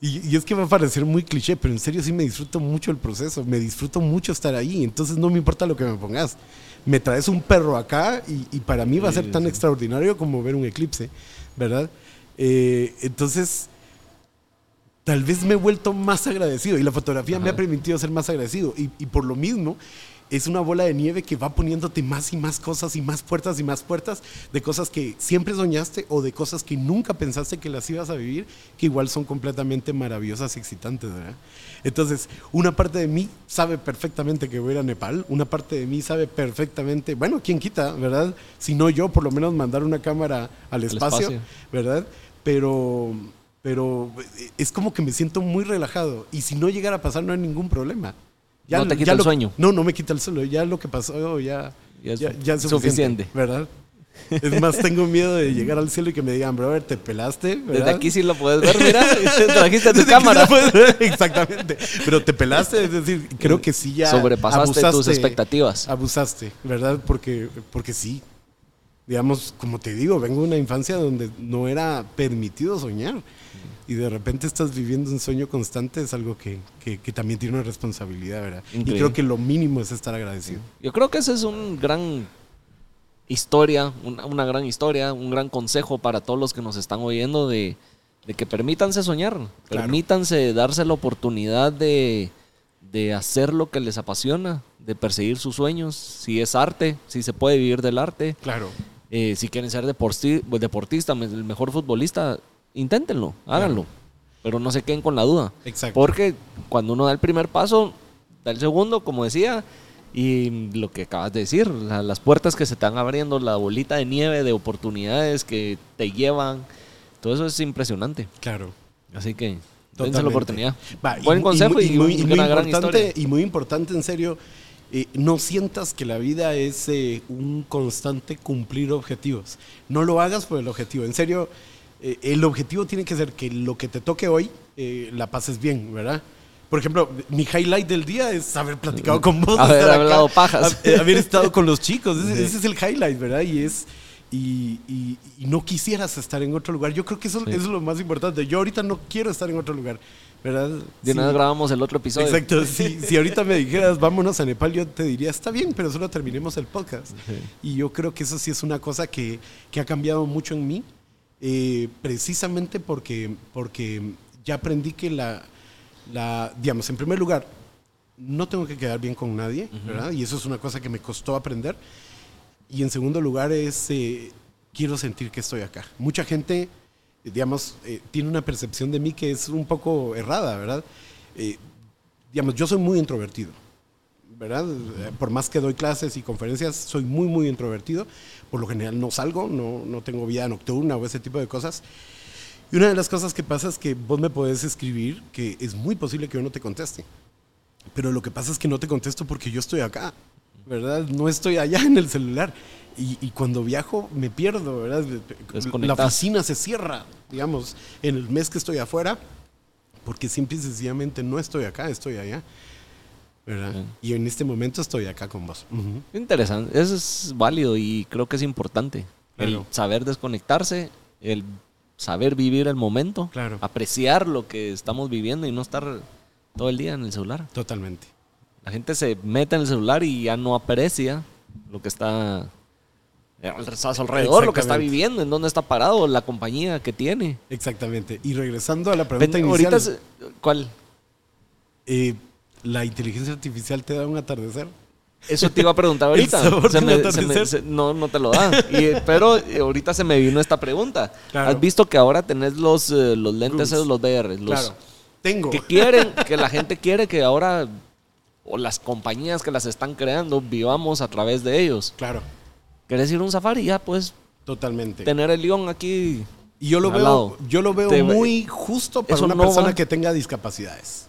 y, es que va a parecer muy cliché, pero en serio sí me disfruto mucho el proceso, me disfruto mucho estar ahí, entonces no me importa lo que me pongas. Me traes un perro acá y, y para mí va a ser tan extraordinario como ver un eclipse, ¿verdad? Eh, entonces, tal vez me he vuelto más agradecido y la fotografía me ha permitido ser más agradecido y, y por lo mismo es una bola de nieve que va poniéndote más y más cosas y más puertas y más puertas de cosas que siempre soñaste o de cosas que nunca pensaste que las ibas a vivir, que igual son completamente maravillosas y excitantes, ¿verdad? Entonces, una parte de mí sabe perfectamente que voy a ir a Nepal, una parte de mí sabe perfectamente, bueno, ¿quién quita, verdad? Si no yo, por lo menos mandar una cámara al espacio, espacio. ¿verdad? Pero, pero es como que me siento muy relajado y si no llegara a pasar no hay ningún problema. No te quita el lo- sueño. No, no me quita el sueño. Ya lo que pasó ya, Ya ya, es ya es suficiente, suficiente. ¿verdad? Es más, tengo miedo de llegar al cielo y que me digan, brother, te pelaste. ¿verdad? Desde aquí sí lo puedes ver, mira, trajiste tu Desde cámara. ver, Exactamente. Pero te pelaste, es decir, creo que sí ya. Sobrepasaste tus expectativas. Abusaste, ¿verdad? Porque, porque sí. Digamos, como te digo, vengo de una infancia donde no era permitido soñar. Y de repente estás viviendo un sueño constante, es algo que, que- que también tiene una responsabilidad, ¿verdad? Increíble. Y creo que lo mínimo es estar agradecido. Yo creo que ese es un gran historia, una, una gran historia, un gran consejo para todos los que nos están oyendo de, de que permítanse soñar, Claro. permítanse darse la oportunidad de, de hacer lo que les apasiona, de perseguir sus sueños, si es arte, si se puede vivir del arte, Claro. Eh, si quieren ser deporti- deportista, me- el mejor futbolista, inténtenlo, háganlo, pero no se queden con la duda. Exacto. Porque cuando uno da el primer paso, da el segundo, como decía, y lo que acabas de decir, la- las puertas que se están abriendo, la bolita de nieve de oportunidades que te llevan, todo eso es impresionante. Claro. Así que dense la oportunidad. Va, Buen consejo y, muy, y muy una gran importante, historia. y muy importante, en serio, eh, no sientas que la vida es eh, un constante cumplir objetivos. No lo hagas por el objetivo. En serio, eh, el objetivo tiene que ser que lo que te toque hoy eh, la pases bien, ¿verdad? Por ejemplo, mi highlight del día es haber platicado con vos. Haber hablado pajas. ha- haber estado con los chicos. Ese, ese es el highlight, ¿verdad? Y es. Y, y- y no quisieras estar en otro lugar. Yo creo que eso, eso es lo más importante. Yo ahorita no quiero estar en otro lugar, ¿verdad? De Sí. vez grabamos el otro episodio. Exacto. Si, si ahorita me dijeras, vámonos a Nepal, yo te diría, está bien, pero solo terminemos el podcast. Y yo creo que eso sí es una cosa que, que ha cambiado mucho en mí, eh, precisamente porque, porque ya aprendí que la, la, digamos, en primer lugar, no tengo que quedar bien con nadie, ¿verdad? Y eso es una cosa que me costó aprender. Y en segundo lugar es, eh, quiero sentir que estoy acá. Mucha gente, digamos, eh, tiene una percepción de mí que es un poco errada, ¿verdad? Eh, digamos, yo soy muy introvertido, ¿verdad? Eh, Por más que doy clases y conferencias, soy muy, muy introvertido. Por lo general no salgo, no, no tengo vida nocturna o ese tipo de cosas. Y una de las cosas que pasa es que vos me podés escribir que es muy posible que yo no te conteste. Pero lo que pasa es que no te contesto porque yo estoy acá, ¿verdad? No estoy allá en el celular. Y, y cuando viajo me pierdo, ¿verdad? La oficina se cierra, digamos, en el mes que estoy afuera, porque simple y sencillamente no estoy acá, estoy allá. ¿verdad? Y en este momento estoy acá con vos. Interesante. Eso es válido y creo que es importante. El saber desconectarse, el saber vivir el momento, Claro. apreciar lo que estamos viviendo y no estar todo el día en el celular. Totalmente. La gente se mete en el celular y ya no aprecia lo que está a su alrededor, lo que está viviendo, en dónde está parado, la compañía que tiene. Exactamente. Y regresando a la pregunta Ven, inicial, ahorita, ¿cuál? eh, ¿la inteligencia artificial te da un atardecer? Eso te iba a preguntar ahorita. Se del me- se atardecer. me- se- no, no te lo da. Y, pero eh, ahorita se me vino esta pregunta. Claro. ¿Has visto que ahora tenés los, eh, los lentes, esos, los VR? Los claro. Tengo. que quieren, que la gente quiere que ahora, o las compañías que las están creando, vivamos a través de ellos. Claro. ¿Querés ir a un safari? Ya puedes Totalmente. tener el león aquí. Y yo lo veo, lado. yo lo veo Te- muy justo para una no persona va- que tenga discapacidades.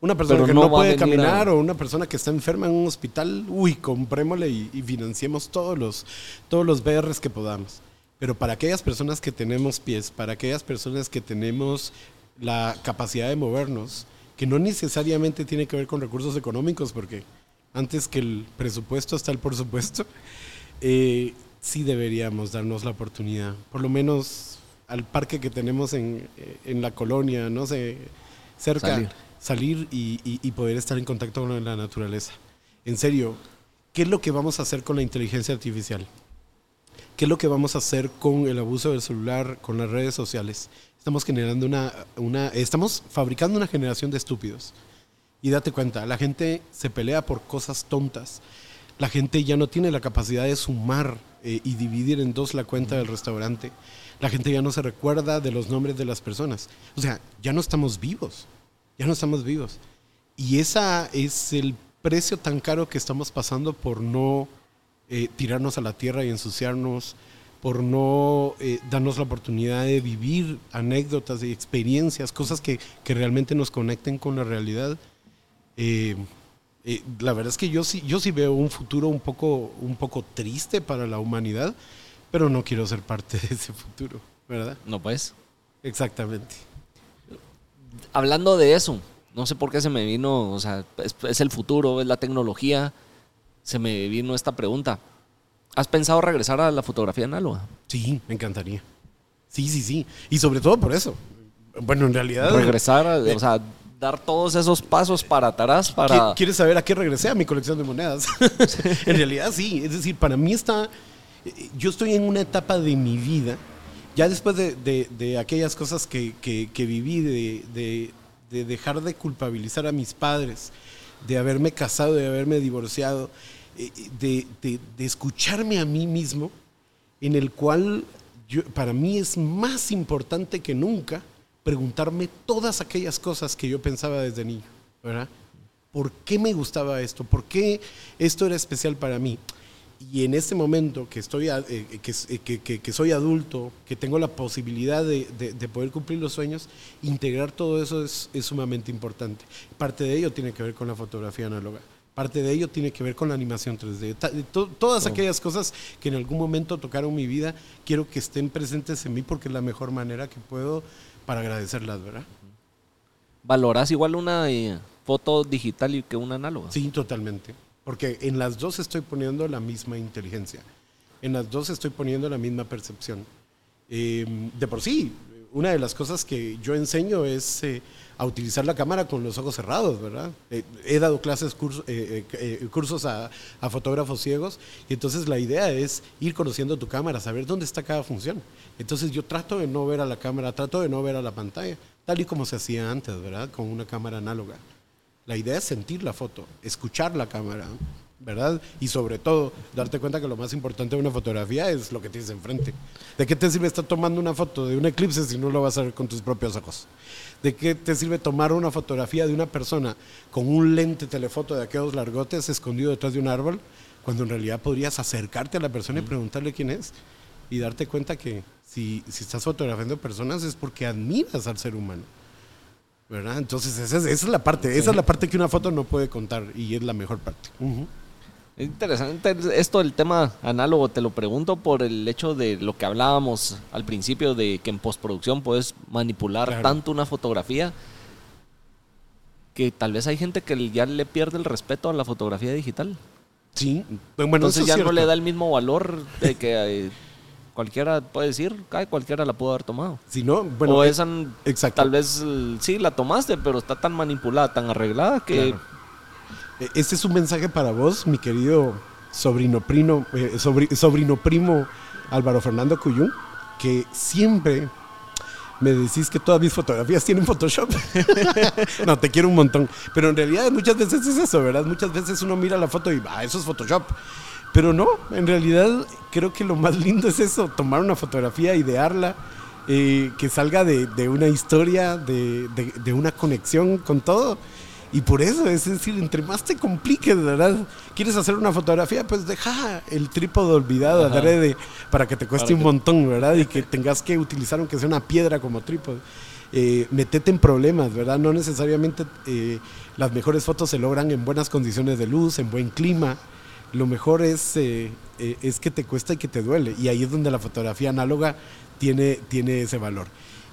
Una persona Pero que no no, puede caminar a- o una persona que está enferma en un hospital, uy, comprémosle y, y financiemos todos los, todos los BRs que podamos. Pero para aquellas personas que tenemos pies, para aquellas personas que tenemos la capacidad de movernos, que no necesariamente tiene que ver con recursos económicos, porque antes que el presupuesto está el por supuesto, eh, sí deberíamos darnos la oportunidad, por lo menos al parque que tenemos en, eh, en la colonia, no sé, cerca, Salir. salir, y, y- y poder estar en contacto con la naturaleza. En serio, ¿qué es lo que vamos a hacer con la inteligencia artificial? ¿Qué es lo que vamos a hacer con el abuso del celular, con las redes sociales? Estamos generando una, una estamos fabricando una generación de estúpidos. Y date cuenta, la gente se pelea por cosas tontas. La gente ya no tiene la capacidad de sumar eh, y dividir en dos la cuenta del restaurante. La gente ya no se recuerda de los nombres de las personas. O sea, ya no estamos vivos. Ya no estamos vivos. Y esa es el precio tan caro que estamos pasando por no eh, tirarnos a la tierra y ensuciarnos, por no eh, darnos la oportunidad de vivir anécdotas y experiencias, cosas que, que realmente nos conecten con la realidad. Eh, eh, la verdad es que yo sí, yo sí veo un futuro un poco, un poco triste para la humanidad, pero no quiero ser parte de ese futuro, ¿verdad? No, pues. Exactamente. Hablando de eso, no sé por qué se me vino, o sea, es, es el futuro, es la tecnología. Se me vino esta pregunta. ¿Has pensado regresar a la fotografía análoga? Sí, me encantaría. Sí, sí, sí. Y sobre todo por eso. Bueno, en realidad... Regresar, a- o sea, dar todos esos pasos para atrás para... ¿Qui- ¿Quieres saber a qué regresé? A mi colección de monedas. en realidad sí. Es decir, para mí está... eh, Yo estoy en una etapa de mi vida, ya después de, de- de aquellas cosas que, que- que viví, de, de- de dejar de culpabilizar a mis padres, de haberme casado, de haberme divorciado, eh, de, de- de escucharme a mí mismo, en el cual para mí es más importante que nunca preguntarme todas aquellas cosas que yo pensaba desde niño, ¿verdad? ¿Por qué me gustaba esto? ¿Por qué esto era especial para mí? Y en este momento que, estoy, eh, eh, que- que- soy adulto, que tengo la posibilidad de, de- de poder cumplir los sueños, integrar todo eso es, es sumamente importante. Parte de ello tiene que ver con la fotografía análoga. Parte de ello tiene que ver con la animación 3D. Ta- to- todas aquellas cosas que en algún momento tocaron mi vida, quiero que estén presentes en mí porque es la mejor manera que puedo para agradecerlas, ¿verdad? ¿Valoras igual una eh, foto digital y que una análoga? Sí, totalmente. Porque en las dos estoy poniendo la misma inteligencia. En las dos estoy poniendo la misma percepción. Eh, de por sí, una de las cosas que yo enseño es eh, a utilizar la cámara con los ojos cerrados, ¿verdad? Eh, he dado clases, curso- eh, eh, eh, cursos a, a fotógrafos ciegos y entonces la idea es ir conociendo tu cámara, saber dónde está cada función. Entonces yo trato de no ver a la cámara, trato de no ver a la pantalla, tal y como se hacía antes, ¿verdad? Con una cámara análoga. La idea es sentir la foto, escuchar la cámara, ¿verdad? Y sobre todo, darte cuenta que lo más importante de una fotografía es lo que tienes enfrente. ¿De qué te sirve estar tomando una foto de un eclipse si no lo vas a ver con tus propios ojos? ¿De qué te sirve tomar una fotografía de una persona con un lente telefoto de aquellos largotes escondido detrás de un árbol, cuando en realidad podrías acercarte a la persona y preguntarle quién es? Y darte cuenta que si, si estás fotografiando personas es porque admiras al ser humano. ¿verdad? Entonces esa es, esa es la parte, esa es la parte que una foto no puede contar y es la mejor parte. Ujú. Es interesante esto del tema análogo, te lo pregunto por el hecho de lo que hablábamos al principio de que en postproducción puedes manipular Claro. tanto una fotografía que tal vez hay gente que ya le pierde el respeto a la fotografía digital. Sí, bueno, Entonces ya no le da el mismo valor de que eh, cualquiera puede decir, "Ay, cualquiera la pudo haber tomado. Si no, bueno, o eh, esa, exacto. tal vez sí la tomaste, pero está tan manipulada, tan arreglada que Claro. Eh, este es un mensaje para vos, mi querido sobrino primo, eh, sobri- sobrino primo Álvaro Fernando Cuyún, que siempre me decís que todas mis fotografías tienen Photoshop. no, te quiero un montón. Pero en realidad muchas veces es eso, ¿verdad? Muchas veces uno mira la foto y va, eso es Photoshop. Pero no, en realidad creo que lo más lindo es eso, tomar una fotografía, idearla, eh, que salga de, una historia, de una conexión con todo. Y por eso, es decir, entre más te compliques, ¿verdad? ¿Quieres hacer una fotografía? Pues deja el trípode olvidado adrede para que te cueste un montón, ¿verdad? Y que tengas que utilizar aunque sea una piedra como trípode. Eh, metete en problemas, ¿verdad? No necesariamente eh, las mejores fotos se logran en buenas condiciones de luz, en buen clima. Lo mejor es, eh, eh, es que te cuesta y que te duele. Y ahí es donde la fotografía análoga tiene, tiene ese valor.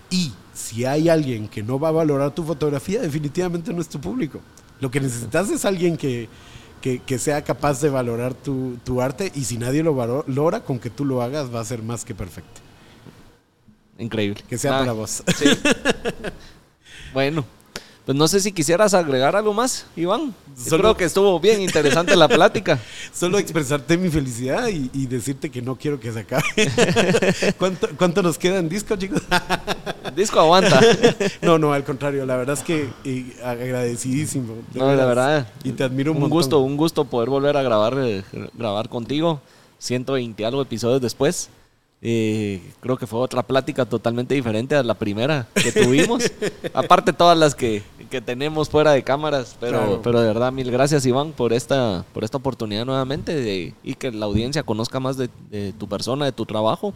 Y si hay alguien que no va a valorar tu fotografía, definitivamente no es tu público. Lo que necesitas es alguien que, que, que sea capaz de valorar tu, tu arte y si nadie lo valora, con que tú lo hagas va a ser más que perfecto. increíble. Que sea Ah, para vos. Sí. bueno, pues no sé si quisieras agregar algo más, Iván. Solo- Creo que estuvo bien interesante la plática. Solo expresarte mi felicidad y, y decirte que no quiero que se acabe. ¿Cuánto, ¿Cuánto nos queda en disco, chicos? Disco aguanta. no, no, al contrario, la verdad es que agradecidísimo. de No, veras. verdad. Y te admiro un, un montón. gusto, un gusto poder volver a grabar, eh, grabar contigo. 120 algo episodios después. Eh, creo que fue otra plática totalmente diferente a la primera que tuvimos. Aparte todas las que, que tenemos fuera de cámaras. Pero, Claro. pero de verdad, mil gracias Iván por esta, por esta oportunidad nuevamente de- y que la audiencia conozca más de, de tu persona, de tu trabajo.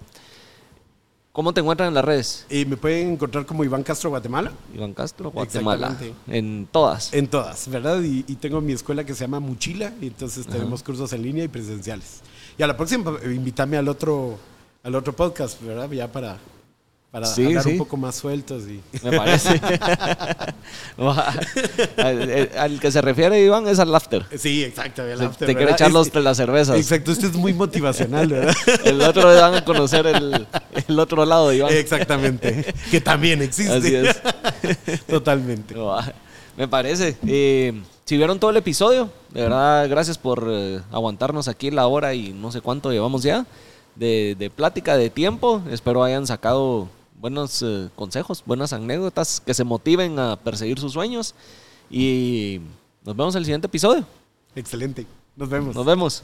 ¿Cómo te encuentran en las redes? Y me pueden encontrar como Iván Castro Guatemala. Iván Castro, Guatemala. En todas. En todas, ¿verdad? Y, y tengo mi escuela que se llama Mochila, y entonces tenemos cursos en línea y presenciales. Y a la próxima, eh, invítame al otro, al otro podcast, ¿verdad? Ya para, para Sí, hablar sí. un poco más sueltos. Y... Me parece. al, al que se refiere Iván es al after. Sí, exacto. el Te- after, te quiere echar los, las cervezas. Exacto, este es muy motivacional, ¿verdad? El otro van a conocer el, el otro lado de Iván. Exactamente. Que también existe. Así es. Totalmente. Me parece. Eh, si vieron todo el episodio, de verdad, gracias por eh, aguantarnos aquí la hora y no sé cuánto llevamos ya de, de plática, de tiempo. Espero hayan sacado buenos eh, consejos, buenas anécdotas que se motiven a perseguir sus sueños. Y nos vemos en el siguiente episodio. Excelente. Nos vemos. Nos vemos.